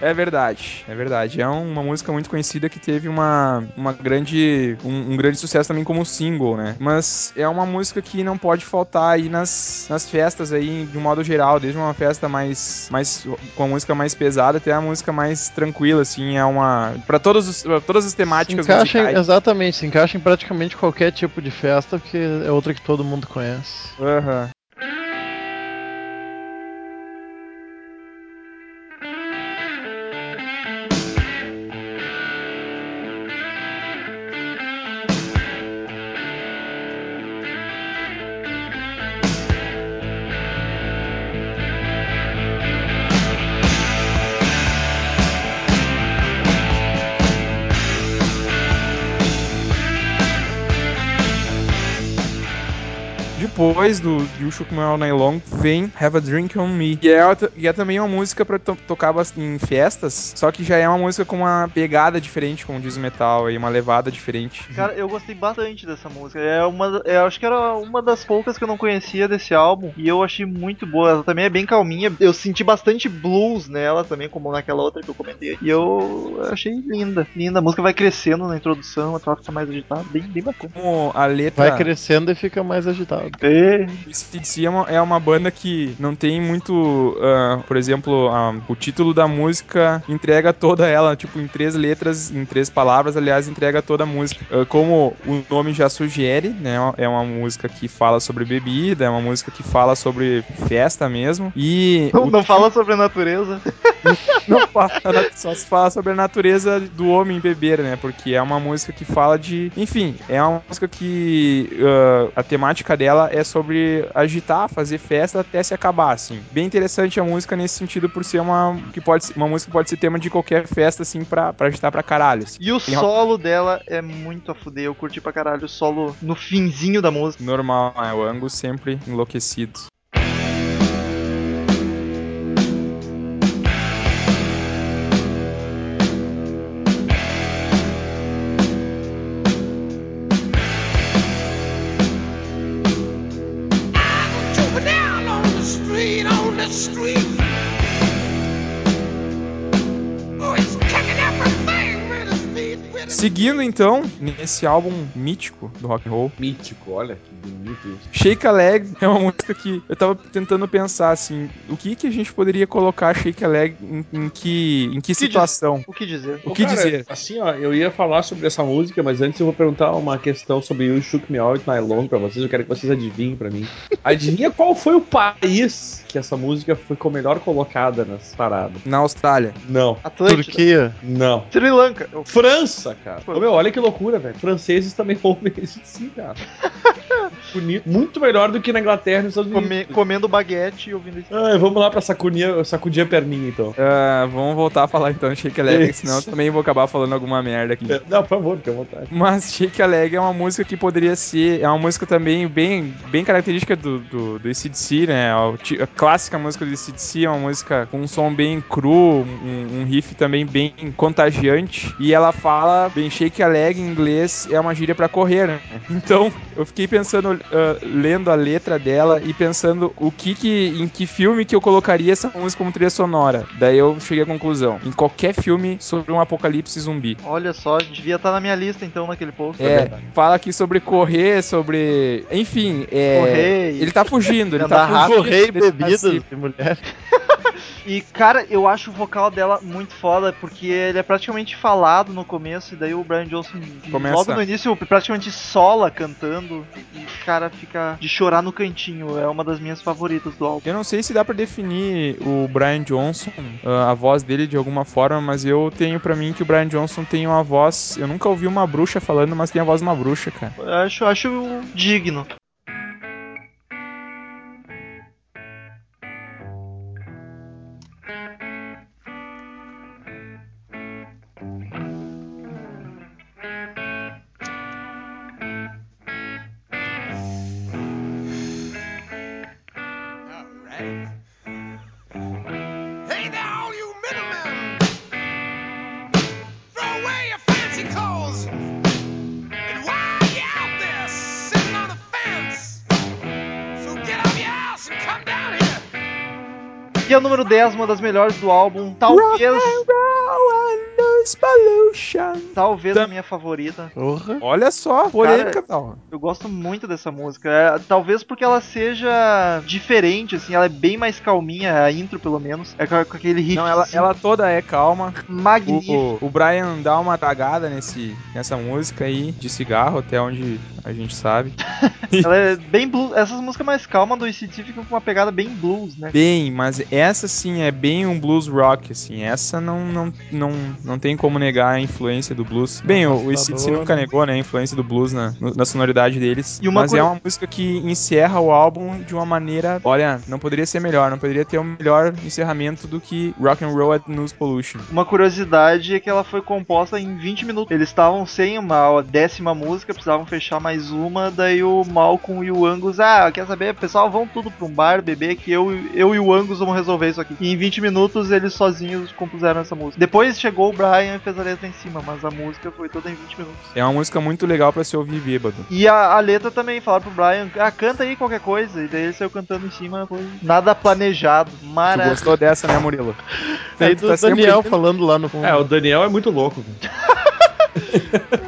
É verdade, é verdade. É uma música muito conhecida que teve uma, uma grande, um, um grande sucesso também como single, né? Mas é uma música que não pode faltar aí nas, nas festas aí, de um modo geral, desde uma festa mais, mais com a música mais pesada até a música mais tranquila, assim, é uma para todos os, pra todas as Se temáticas encaixa em, musicais. exatamente, se encaixa em praticamente qualquer tipo de festa, porque é outra que todo mundo conhece. Aham. Depois do You Shook Me All Night Long vem Have a Drink on Me. E é, e é também uma música pra to- tocar em festas, só que já é uma música com uma pegada diferente, como diz o metal, e uma levada diferente. Cara, eu gostei bastante dessa música. É uma, eu acho que era uma das poucas que eu não conhecia desse álbum e eu achei muito boa. Ela também é bem calminha. Eu senti bastante blues nela também, como naquela outra que eu comentei. E eu achei linda, linda. A música vai crescendo na introdução, a troca fica mais agitada, bem, bem bacana. Como a letra. Vai crescendo e fica mais agitado. E... O AC/DC é uma, é uma banda que não tem muito. ah, por exemplo, ah, o título da música entrega toda ela, tipo, em três letras, em três palavras, aliás, entrega toda a música. Ah, como o nome já sugere, né? É uma música que fala sobre bebida, é uma música que fala sobre festa mesmo. E. Não, não fala sobre a natureza. Não fala, só se fala sobre a natureza do homem beber, né? Porque é uma música que fala de. Enfim, é uma música que uh, a temática dela é sobre agitar, fazer festa até se acabar, assim. Bem interessante a música nesse sentido, por ser uma. que pode ser- uma música que pode ser tema de qualquer festa, assim, pra, pra agitar pra caralho. assim. E o Tem- solo dela é muito a fuder. Eu curti pra caralho o solo no finzinho da música. Normal, é o Angus sempre enlouquecido. Seguindo então, nesse álbum mítico do rock and roll, Mítico, olha que bonito isso. Shake a Leg é uma música que eu tava tentando pensar assim, o que que a gente poderia colocar Shake a Leg em, em que em que diz- situação? O que dizer? O que cara, dizer? Assim, ó, eu ia falar sobre essa música, mas antes eu vou perguntar uma questão sobre You Shook Me Out My Long pra vocês. Eu quero que vocês adivinhem pra mim. Adivinha qual foi o país que essa música ficou melhor colocada nas paradas? Na Austrália. Não, Atlântida. Turquia. não. Sri Lanka. França, cara. Ô, meu, olha que loucura, velho. Franceses também ouvem esse sim, cara. Bonito. Muito melhor do que na Inglaterra e nos Estados Unidos. come- comendo baguete e ouvindo isso. Ah, vamos lá pra sacudir, sacudir a perninha, então. Ah, vamos voltar a falar então de Shake a Leg, senão eu também vou acabar falando alguma merda aqui. Não, por favor, fique à vontade. Mas Shake a Leg é uma música que poderia ser. É uma música também bem, bem característica do, do, do ACDC, né? A, clássica música do ACDC é uma música com um som bem cru, um, um riff também bem contagiante. E ela fala, bem, Shake a Leg em inglês é uma gíria pra correr, né? Então, eu fiquei pensando, ah, lendo a letra dela e pensando o que que. em que filme que eu colocaria essa música como trilha sonora. Daí eu cheguei à conclusão. Em qualquer filme sobre um apocalipse zumbi. Olha só, devia estar na minha lista então naquele post. É, fala aqui sobre correr, sobre. Enfim, é. Correr Ele tá fugindo, ele tá rápido. fugindo. Correio e tá bebidas de mulher. E, cara, eu acho o vocal dela muito foda, porque ele é praticamente falado no começo, e daí o Brian Johnson, Começa. logo no início, praticamente sola cantando, e o cara fica de chorar no cantinho. É uma das minhas favoritas do álbum. Eu não sei se dá pra definir o Brian Johnson, ah, a voz dele de alguma forma, mas eu tenho pra mim que o Brian Johnson tem uma voz. Eu nunca ouvi uma bruxa falando, mas tem a voz de uma bruxa, cara. Eu acho, acho digno. 10, uma das melhores do álbum, talvez, talvez Tá. a minha favorita. Porra. Olha só, polêmica, tal. Eu gosto muito dessa música. É, talvez porque ela seja diferente, assim, ela é bem mais calminha, a intro pelo menos. É com, com aquele riff Não, ela, ela toda é calma. magnífico. O, o Brian dá uma tagada nesse, nessa música aí, de cigarro, até onde a gente sabe. Ela é bem blues. Essas músicas mais calmas do ICT ficam com uma pegada bem blues, né? Bem, mas essa sim é bem um blues rock, assim. Essa não, não, não, não tem como negar a influência do blues. Bem, o, o Assustador, nunca né? negou, né, a influência do blues na, na sonoridade deles. E uma mas coisa- é uma música que encerra o álbum de uma maneira, olha, não poderia ser melhor, não poderia ter um melhor encerramento do que Rock and Roll at News Pollution. Uma curiosidade é que ela foi composta em 20 minutos. Eles estavam sem uma décima música, precisavam fechar mais uma. Daí o Malcolm e o Angus, ah, quer saber? Pessoal, vão tudo pra um bar beber que eu, eu e o Angus vamos resolver isso aqui. E em 20 minutos eles sozinhos compuseram essa música. Depois chegou o Brian e fez a letra em cima, mas a música foi toda em 20 minutos. É uma música muito legal pra se ouvir bêbado. E a, a letra também, falaram pro Brian, ah, canta aí qualquer coisa. E daí ele saiu cantando em cima, foi nada planejado. Tu Maravilhoso. gostou dessa, né, Murilo? Tem Tu do tá sempre- Daniel falando lá no fundo. É, o Daniel é muito louco.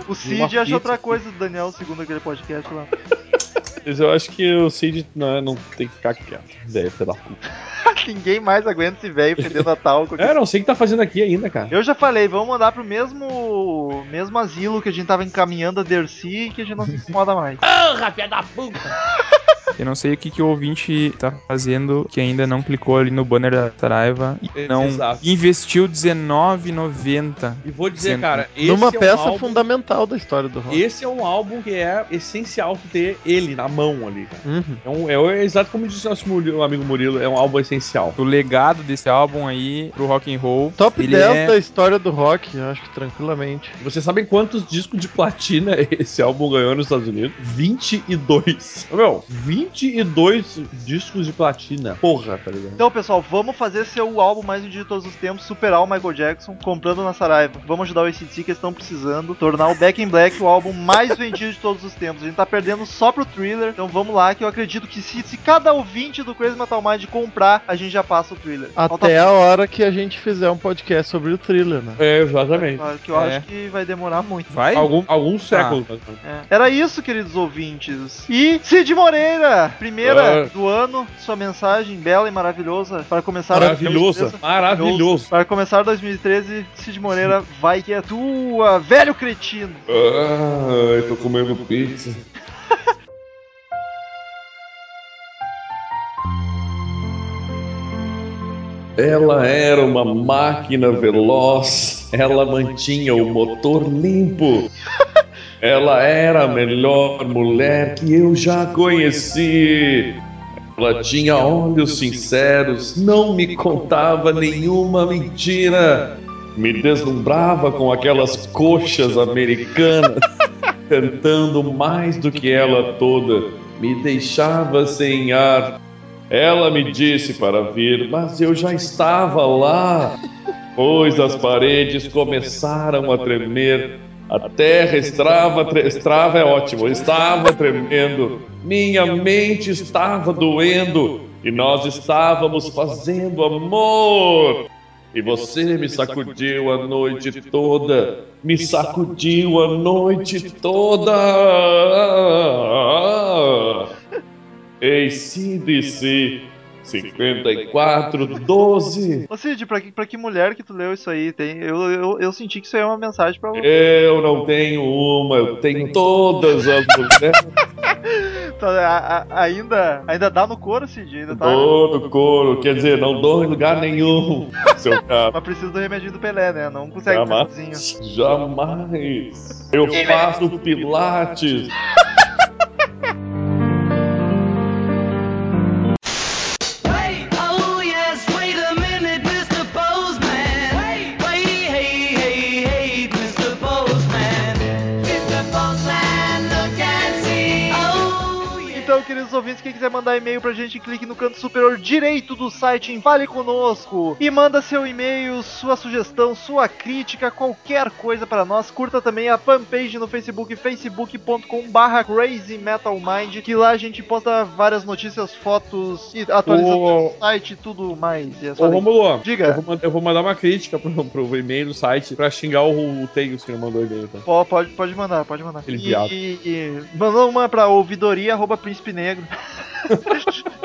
O Cid acha outra coisa do Daniel, segundo aquele podcast lá. Mas eu acho que o Cid não, não tem que ficar quieto. Velho, filho da puta. Ninguém mais aguenta esse velho fedendo a talco. É, não sei o que tá fazendo aqui ainda, cara. Eu já falei, vamos mandar pro mesmo mesmo asilo que a gente tava encaminhando a Dercy e que a gente não se incomoda mais. Porra, filha da puta! Eu não sei o que, que o ouvinte tá fazendo que ainda não clicou ali no banner da Saraiva e não Exato. investiu R$19,90. E vou dizer, cara, esse Numa é um peça álbum- fundamental da história do rock. Esse é um álbum que é essencial ter ele na mão ali, cara. Uhum. É, um, é exato como disse nosso Murilo- amigo Murilo, é um álbum essencial. O legado desse álbum aí pro rock and roll. Top ele 10 é- da história do rock, eu acho que tranquilamente. Vocês sabem quantos discos de platina esse álbum ganhou nos Estados Unidos? 22. Ô, Meu, 22 discos de platina. Porra, tá ligado? Então, pessoal, vamos fazer seu álbum mais vendido de todos os tempos, superar o Michael Jackson, comprando na Saraiva. Vamos ajudar o ACDC que eles estão precisando, tornar o Back in Black o álbum mais vendido de todos os tempos. A gente tá perdendo só pro Thriller, então vamos lá, que eu acredito que se, se cada ouvinte do Crazy Metal Mind comprar, a gente já passa o Thriller. Falta Até a hora que a gente fizer um podcast sobre o thriller, né? É, exatamente. Que eu É. acho que vai demorar muito. Vai? Algum, alguns séculos. mais ou menos. É. Era isso, queridos ouvintes. E Cid Moreira, primeira Ah. do ano, sua mensagem bela e maravilhosa para começar Maravilhoso. 2013. Maravilhoso. Para começar 2013, Cid Moreira vai que é tua, velho cretino. Ai, tô comendo pizza. Ela era uma máquina veloz, ela mantinha o motor limpo. Ela era a melhor mulher que eu já conheci. Ela tinha olhos sinceros, não me contava nenhuma mentira. Me deslumbrava com aquelas coxas americanas, cantando mais do que ela toda. Me deixava sem ar. Ela me disse para vir, mas eu já estava lá. Pois as paredes começaram a tremer. A terra estrava, estrava é ótimo, estava tremendo. Minha mente estava doendo e nós estávamos fazendo amor. E você me sacudiu a noite toda, me sacudiu a noite toda. ACDC 5412. Ô Cid, pra que, pra que mulher que tu leu isso aí? Tem, eu, eu, eu senti que isso aí é uma mensagem pra você. Eu não tenho uma, eu tenho todas as mulheres. Tá, a- a- ainda, ainda dá no couro, Cid? Ainda tá. Dou no couro, quer dizer, não dou em lugar nenhum, seu cara. Mas precisa do remedinho do Pelé, né? Não consegue ficar sozinho. Jamais. Jamais. Eu faço pilates. Queridos ouvintes, quem quiser mandar e-mail pra gente, clique no canto superior direito do site em Fale Conosco e manda seu e-mail, sua sugestão, sua crítica, qualquer coisa para nós. Curta também a fanpage no Facebook, facebook.com barra Crazy Metal Mind, que lá a gente posta várias notícias, fotos e atualizações do site e tudo mais. E é Ô. Romulo, Diga. Eu vou, eu vou mandar uma crítica pro, pro e-mail do site pra xingar o, o Tails que mandou e-mail. Tá? Pode, pode mandar, pode mandar. Aquele e, e, e mandou uma pra ouvidoria, arroba príncipe negro.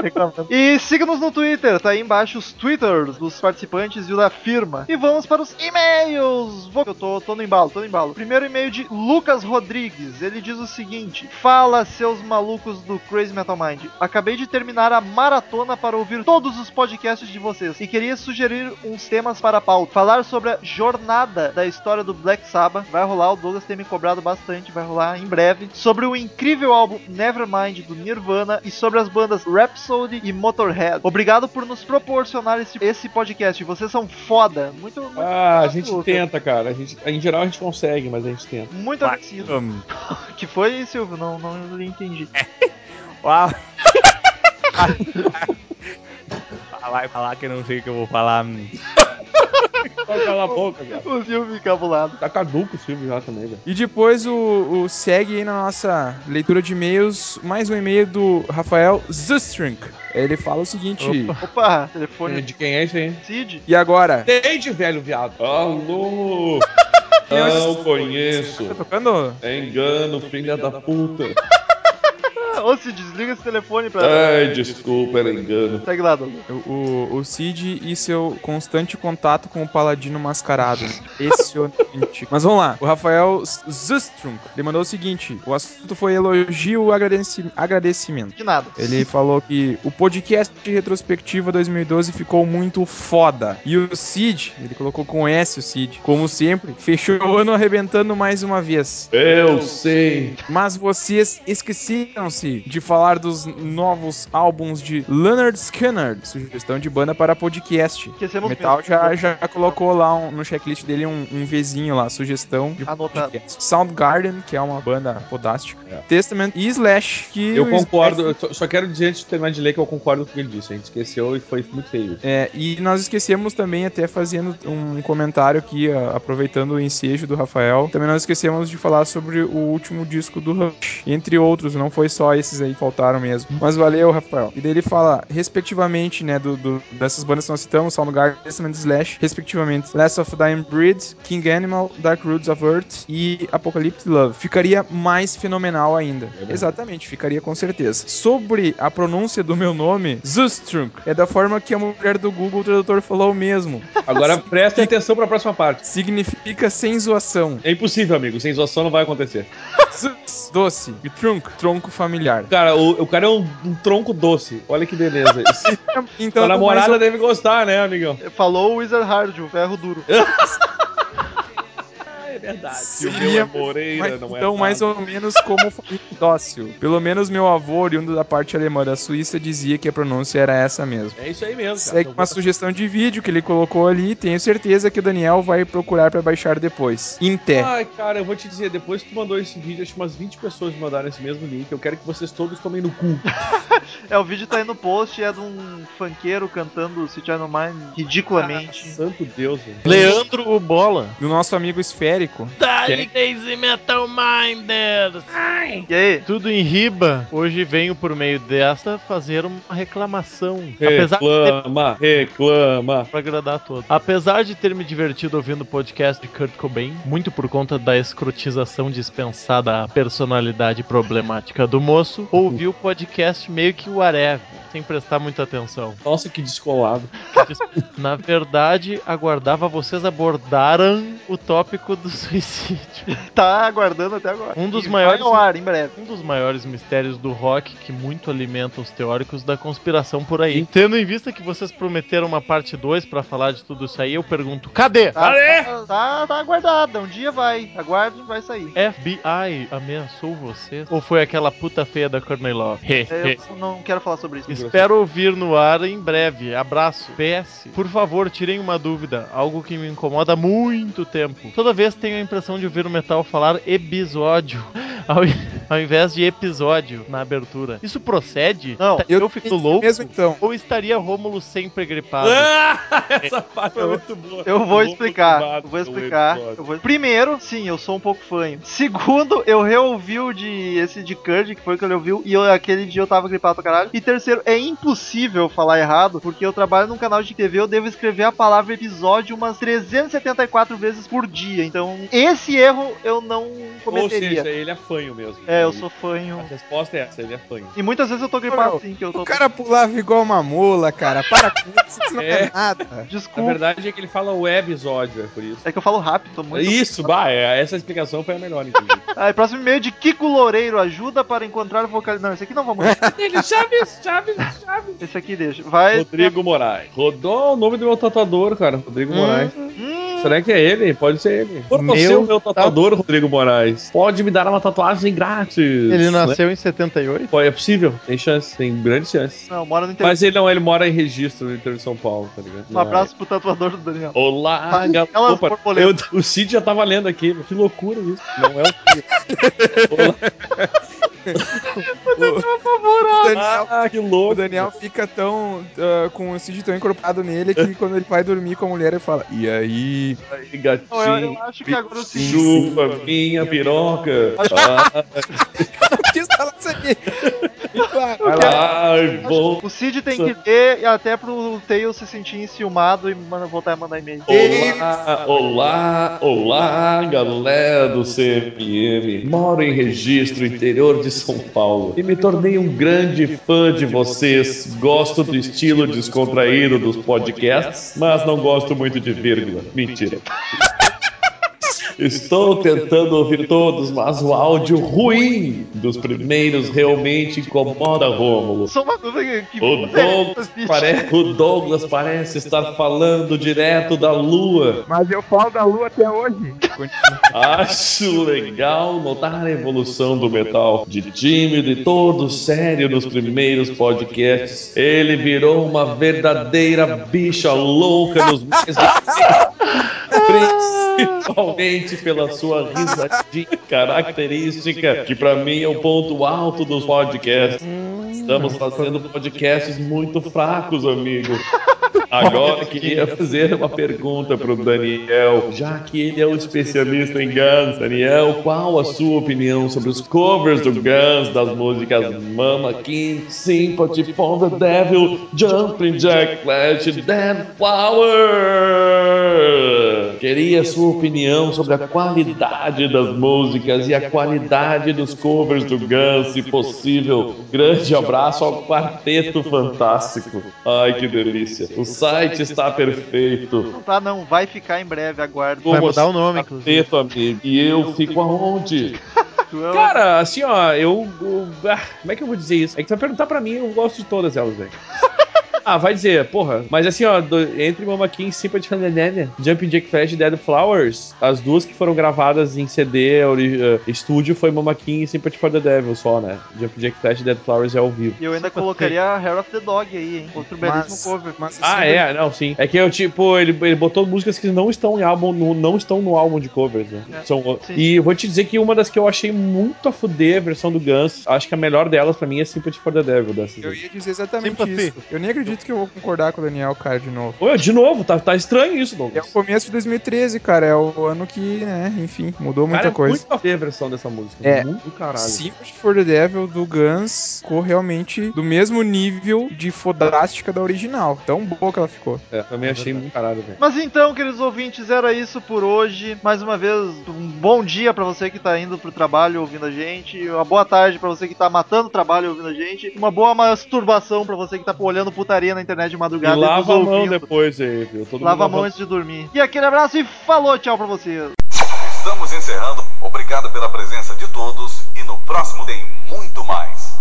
Reclamando. e siga-nos no Twitter, tá aí embaixo os twitters dos participantes e o da firma. E vamos para os e-mails. Vou, eu tô, tô no embalo, tô no embalo. Primeiro e-mail de Lucas Rodrigues. Ele diz o seguinte: Fala, seus malucos do Crazy Metal Mind. Acabei de terminar a maratona para ouvir todos os podcasts de vocês e queria sugerir uns temas para a pauta. Falar sobre a jornada da história do Black Sabbath. Vai rolar, o Douglas tem me cobrado bastante, vai rolar em breve. Sobre o incrível álbum Nevermind do Nirvana e sobre as bandas Rhapsody e Motorhead. Obrigado por nos proporcionar esse, esse podcast. Vocês são foda. Muito, muito Ah, a gente Lucas. tenta, cara. A gente, em geral a gente consegue, mas a gente tenta. Muito agradecido. Hum. Que foi, Silvio? Não, não entendi. Uau. Vai falar que eu não sei o que eu vou falar. Cala a boca, cara. O Silvio encabulado. Tá caduco o Silvio já também, velho. E depois o, o segue aí na nossa leitura de e-mails, mais um e-mail do Rafael Zustrink. Ele fala o seguinte: Opa, telefone De quem é esse aí? Cid. E agora? Desde velho viado. Alô? Não conheço. Tá tocando? É engano, filha da puta. Ô, se desliga esse telefone pra. Ai, desculpa, era engano. Segue lá, Douglas. O, o, o Cid e seu constante contato com o Paladino mascarado. Impressionante. Mas vamos lá. O Rafael Zustrunk, ele mandou o seguinte: o assunto foi elogio e agradeci- agradecimento. De nada. Ele falou que o podcast de retrospectiva 2012 ficou muito foda. E o Cid, ele colocou com S o Cid, como sempre, fechou o ano arrebentando mais uma vez. Eu sei. Mas vocês esqueceram-se de falar dos novos álbuns de Leonard Skinner, sugestão de banda para podcast. Esquecemos O Metal mesmo. já, já colocou lá um- no checklist dele um, um Vzinho lá, sugestão de Anotado. podcast. Soundgarden, que é uma banda fodástica. Testament e Slash, que Eu o concordo, Slash- eu só- só quero dizer antes de terminar de ler que eu concordo com o que ele disse. A gente esqueceu e foi muito feio. É, e nós esquecemos também, até fazendo um comentário aqui, aproveitando o ensejo do Rafael, também nós esquecemos de falar sobre o último disco do Rush, entre outros, não foi só esses aí faltaram mesmo. Mas valeu, Rafael. E daí ele fala, respectivamente, né, do, do- dessas bandas que nós citamos, Soundgarden, Testament Slash, respectivamente, Last of Dying Breed, King Animal, Dark Roots of Earth e Apocalypse Love. Ficaria mais fenomenal ainda. verdade. Exatamente, ficaria com certeza. Sobre a pronúncia do meu nome, Zustrunk, é da forma que a mulher do Google Tradutor falou mesmo. Agora prestem atenção pra próxima parte. Significa sem zoação. É impossível, amigo. Sem zoação não vai acontecer. Zus, doce. E trunk, tronco familiar. Cara, o, o cara é um, um tronco doce. Olha que beleza. Isso. Então, Sua namorada deve gostar, né, amigão? Falou o Wizard Hard, o ferro duro. É verdade. Se o meu é Moreira, Mas, então, mais ou menos como dócil. Pelo menos meu avô, oriundo da parte alemã da Suíça, dizia que a pronúncia era essa mesmo. É isso aí mesmo, cara. Segue uma sugestão de vídeo que ele colocou ali. Tenho certeza que o Daniel vai procurar pra baixar depois. Inté. Ai, cara, eu vou te dizer, depois que tu mandou esse vídeo, acho que umas 20 pessoas me mandaram esse mesmo link. Eu quero que vocês todos tomem no cu. É, o vídeo tá aí no post e é de um funkeiro cantando City No Mind ridiculamente. Santo Deus, velho. Leandro o Bola. Do nosso amigo esférico. Dale Crazy Metal Minded. E aí? Tudo em riba. Hoje venho por meio desta fazer uma reclamação. Apesar de ter Reclama, reclama. pra agradar a todos. Apesar de ter me divertido ouvindo o podcast de Kurt Cobain, muito por conta da escrotização dispensada à personalidade problemática do moço, ouvi o podcast meio que whatever, sem prestar muita atenção. Nossa, que descolado. Na verdade, aguardava vocês abordaram o tópico do suicídio. Tá aguardando até agora. Um dos E maiores- Vai ao ar, em breve. Um dos maiores mistérios do rock que muito alimenta os teóricos da conspiração por aí. Tendo em vista que vocês prometeram uma parte 2 pra falar de tudo isso aí, eu pergunto: cadê? Tá, tá, tá, tá aguardada. Um dia vai. Aguarde, vai sair. FBI ameaçou vocês? Ou foi aquela puta feia da? É, Eu não quero falar sobre isso. Espero ouvir no ar em breve. Abraço. PS. Por favor, tirem uma dúvida. Algo que me incomoda há muito tempo. Toda vez tenho a impressão de ouvir o Metal falar episódio. Ao, ao invés de episódio na abertura. Isso procede? Não, Tá- eu, fico louco? Mesmo então. Ou estaria Rômulo sempre gripado? Ah, essa parte é muito boa. Eu vou explicar. Eu vou explicar. eu vou- Primeiro, sim, eu sou um pouco fã. Segundo, eu reouvi o de esse de Curd, que foi o que ele ouviu, e eu, aquele dia eu tava gripado pra caralho. E terceiro, é impossível falar errado, porque eu trabalho num canal de TV, eu devo escrever a palavra episódio umas 374 vezes por dia. Então, esse erro eu não Ou cometeria. seja, ele é fanho mesmo. é, eu sou fanho. A resposta é essa, ele é fanho. E muitas vezes eu tô gripado Não, sim, que eu tô. O cara pulava igual uma mula, cara. Para com isso, isso não é, É. nada. Na Desculpa. verdade é que ele fala o episódio, é por isso. É que eu falo rápido, muito. Isso, bah, é, essa explicação foi a melhor, inclusive. Aí, próximo e-mail de Kiko Loureiro, ajuda para encontrar vocalista. Não, esse aqui não vamos. ele, Chaves, Chaves, Chaves. esse aqui deixa. Vai. Rodrigo Moraes. Rodou o nome do meu tatuador, cara. Rodrigo Moraes. Hum, Será que é ele? Pode ser ele. Por Meu você, o meu tatuador, Rodrigo Moraes, pode me dar uma tatuagem grátis. Ele né? nasceu em 78? Pô, É possível, tem chance, tem grande chance. não, mora no interior. Mas ele não, ele mora em registro no interior de São Paulo, tá ligado? Um abraço pro tatuador do Daniel. Olá, Ai, galera. o Cid já tava lendo aqui, que loucura isso. Não é o Cid. Olá. O Daniel, Ah, que o louco. Daniel fica tão. ah, com o Cid tão encorpado nele que quando ele vai dormir com a mulher ele fala: E aí? Aí, Não, eu, gatinho. eu acho que agora o Cid. Chupa minha piroca. Ah, falar isso aqui. Ai, bom. O Cid tem que ler e até pro Tails se sentir enciumado e manda- voltar a mandar e-mail. Olá, olá, olá, galera do CFM. Moro em registro interior de São Paulo e me tornei um grande fã de vocês. Gosto do estilo descontraído dos podcasts, mas não gosto muito de vírgula. Mentira. Estou tentando ouvir todos, mas o áudio ruim dos primeiros realmente incomoda Rômulo. Só uma dúvida que. O Douglas, pare- o Douglas parece estar falando direto da lua. Mas eu falo da lua até hoje. Acho legal notar a evolução do metal. De tímido e todo sério nos primeiros podcasts, ele virou uma verdadeira bicha louca nos mais Principalmente pela sua risadinha característica, que pra mim é o ponto alto dos podcasts. Estamos fazendo podcasts muito fracos, amigo. Agora queria fazer uma pergunta pro Daniel, já que ele é o especialista em Guns. Daniel, qual a sua opinião sobre os covers do Guns das músicas Mama King, Sympathy for the Devil, Jumping Jack Flash, Dead Flower? Queria a sua opinião sobre a qualidade das músicas e a qualidade dos covers do Guns, se possível. Grande abraço ao Quarteto Fantástico. Ai, que delícia. O site está perfeito. Não tá, não. Vai ficar em breve, aguarde. Vai mudar o nome, inclusive. Quarteto, amigo. E eu fico aonde? É Cara, assim, ó, eu. eu- ah, como é que eu vou dizer isso? É que você vai perguntar pra mim, eu gosto de todas elas, velho. Ah, vai dizer, porra. Mas assim, ó, do- entre Mama King, Sympathy for the Devil, Jumping Jack Flash e Dead Flowers, as duas que foram gravadas em CD ori- eh, estúdio foi Mama King e Sympathy for the Devil só, né? Jumping Jack Flash e Dead Flowers é ao vivo. E eu ainda colocaria Hair of the Dog aí, hein? Outro belíssimo Mas, cover. mas Ah, é, não, sim. É que eu, tipo, ele, ele botou músicas que não estão em álbum, no- não estão no álbum de covers, né? É, São, sim. e eu vou te dizer que uma das que eu achei muito a fuder, a versão do Guns, acho que a melhor delas pra mim é Sympathy for the Devil dessas. Eu aí. ia dizer exatamente Sympathy. isso. Eu nem acredito que eu vou concordar com o Daniel, cara, de novo. Ô, de novo, tá, tá estranho isso, É Douglas. o começo de 2013, cara. É o ano que, né, enfim, mudou muita Cara, é coisa. muito a fuder a versão dessa música. É. Muito caralho. Sympathy for the Devil do Guns ficou realmente do mesmo nível de fodástica da original. Tão boa que ela ficou. É, também achei muito caralho, velho. Mas então, queridos ouvintes, era isso por hoje. Mais uma vez, um bom dia pra você que tá indo pro trabalho ouvindo a gente. Uma boa tarde pra você que tá matando o trabalho ouvindo a gente. Uma boa masturbação pra você que tá olhando putaria na internet de E madrugada. lava nos a mão depois aí, viu? Todo Lava a mão antes de dormir. E aquele abraço e falou, tchau pra você. Estamos encerrando. Obrigado pela presença de todos e no próximo tem muito mais.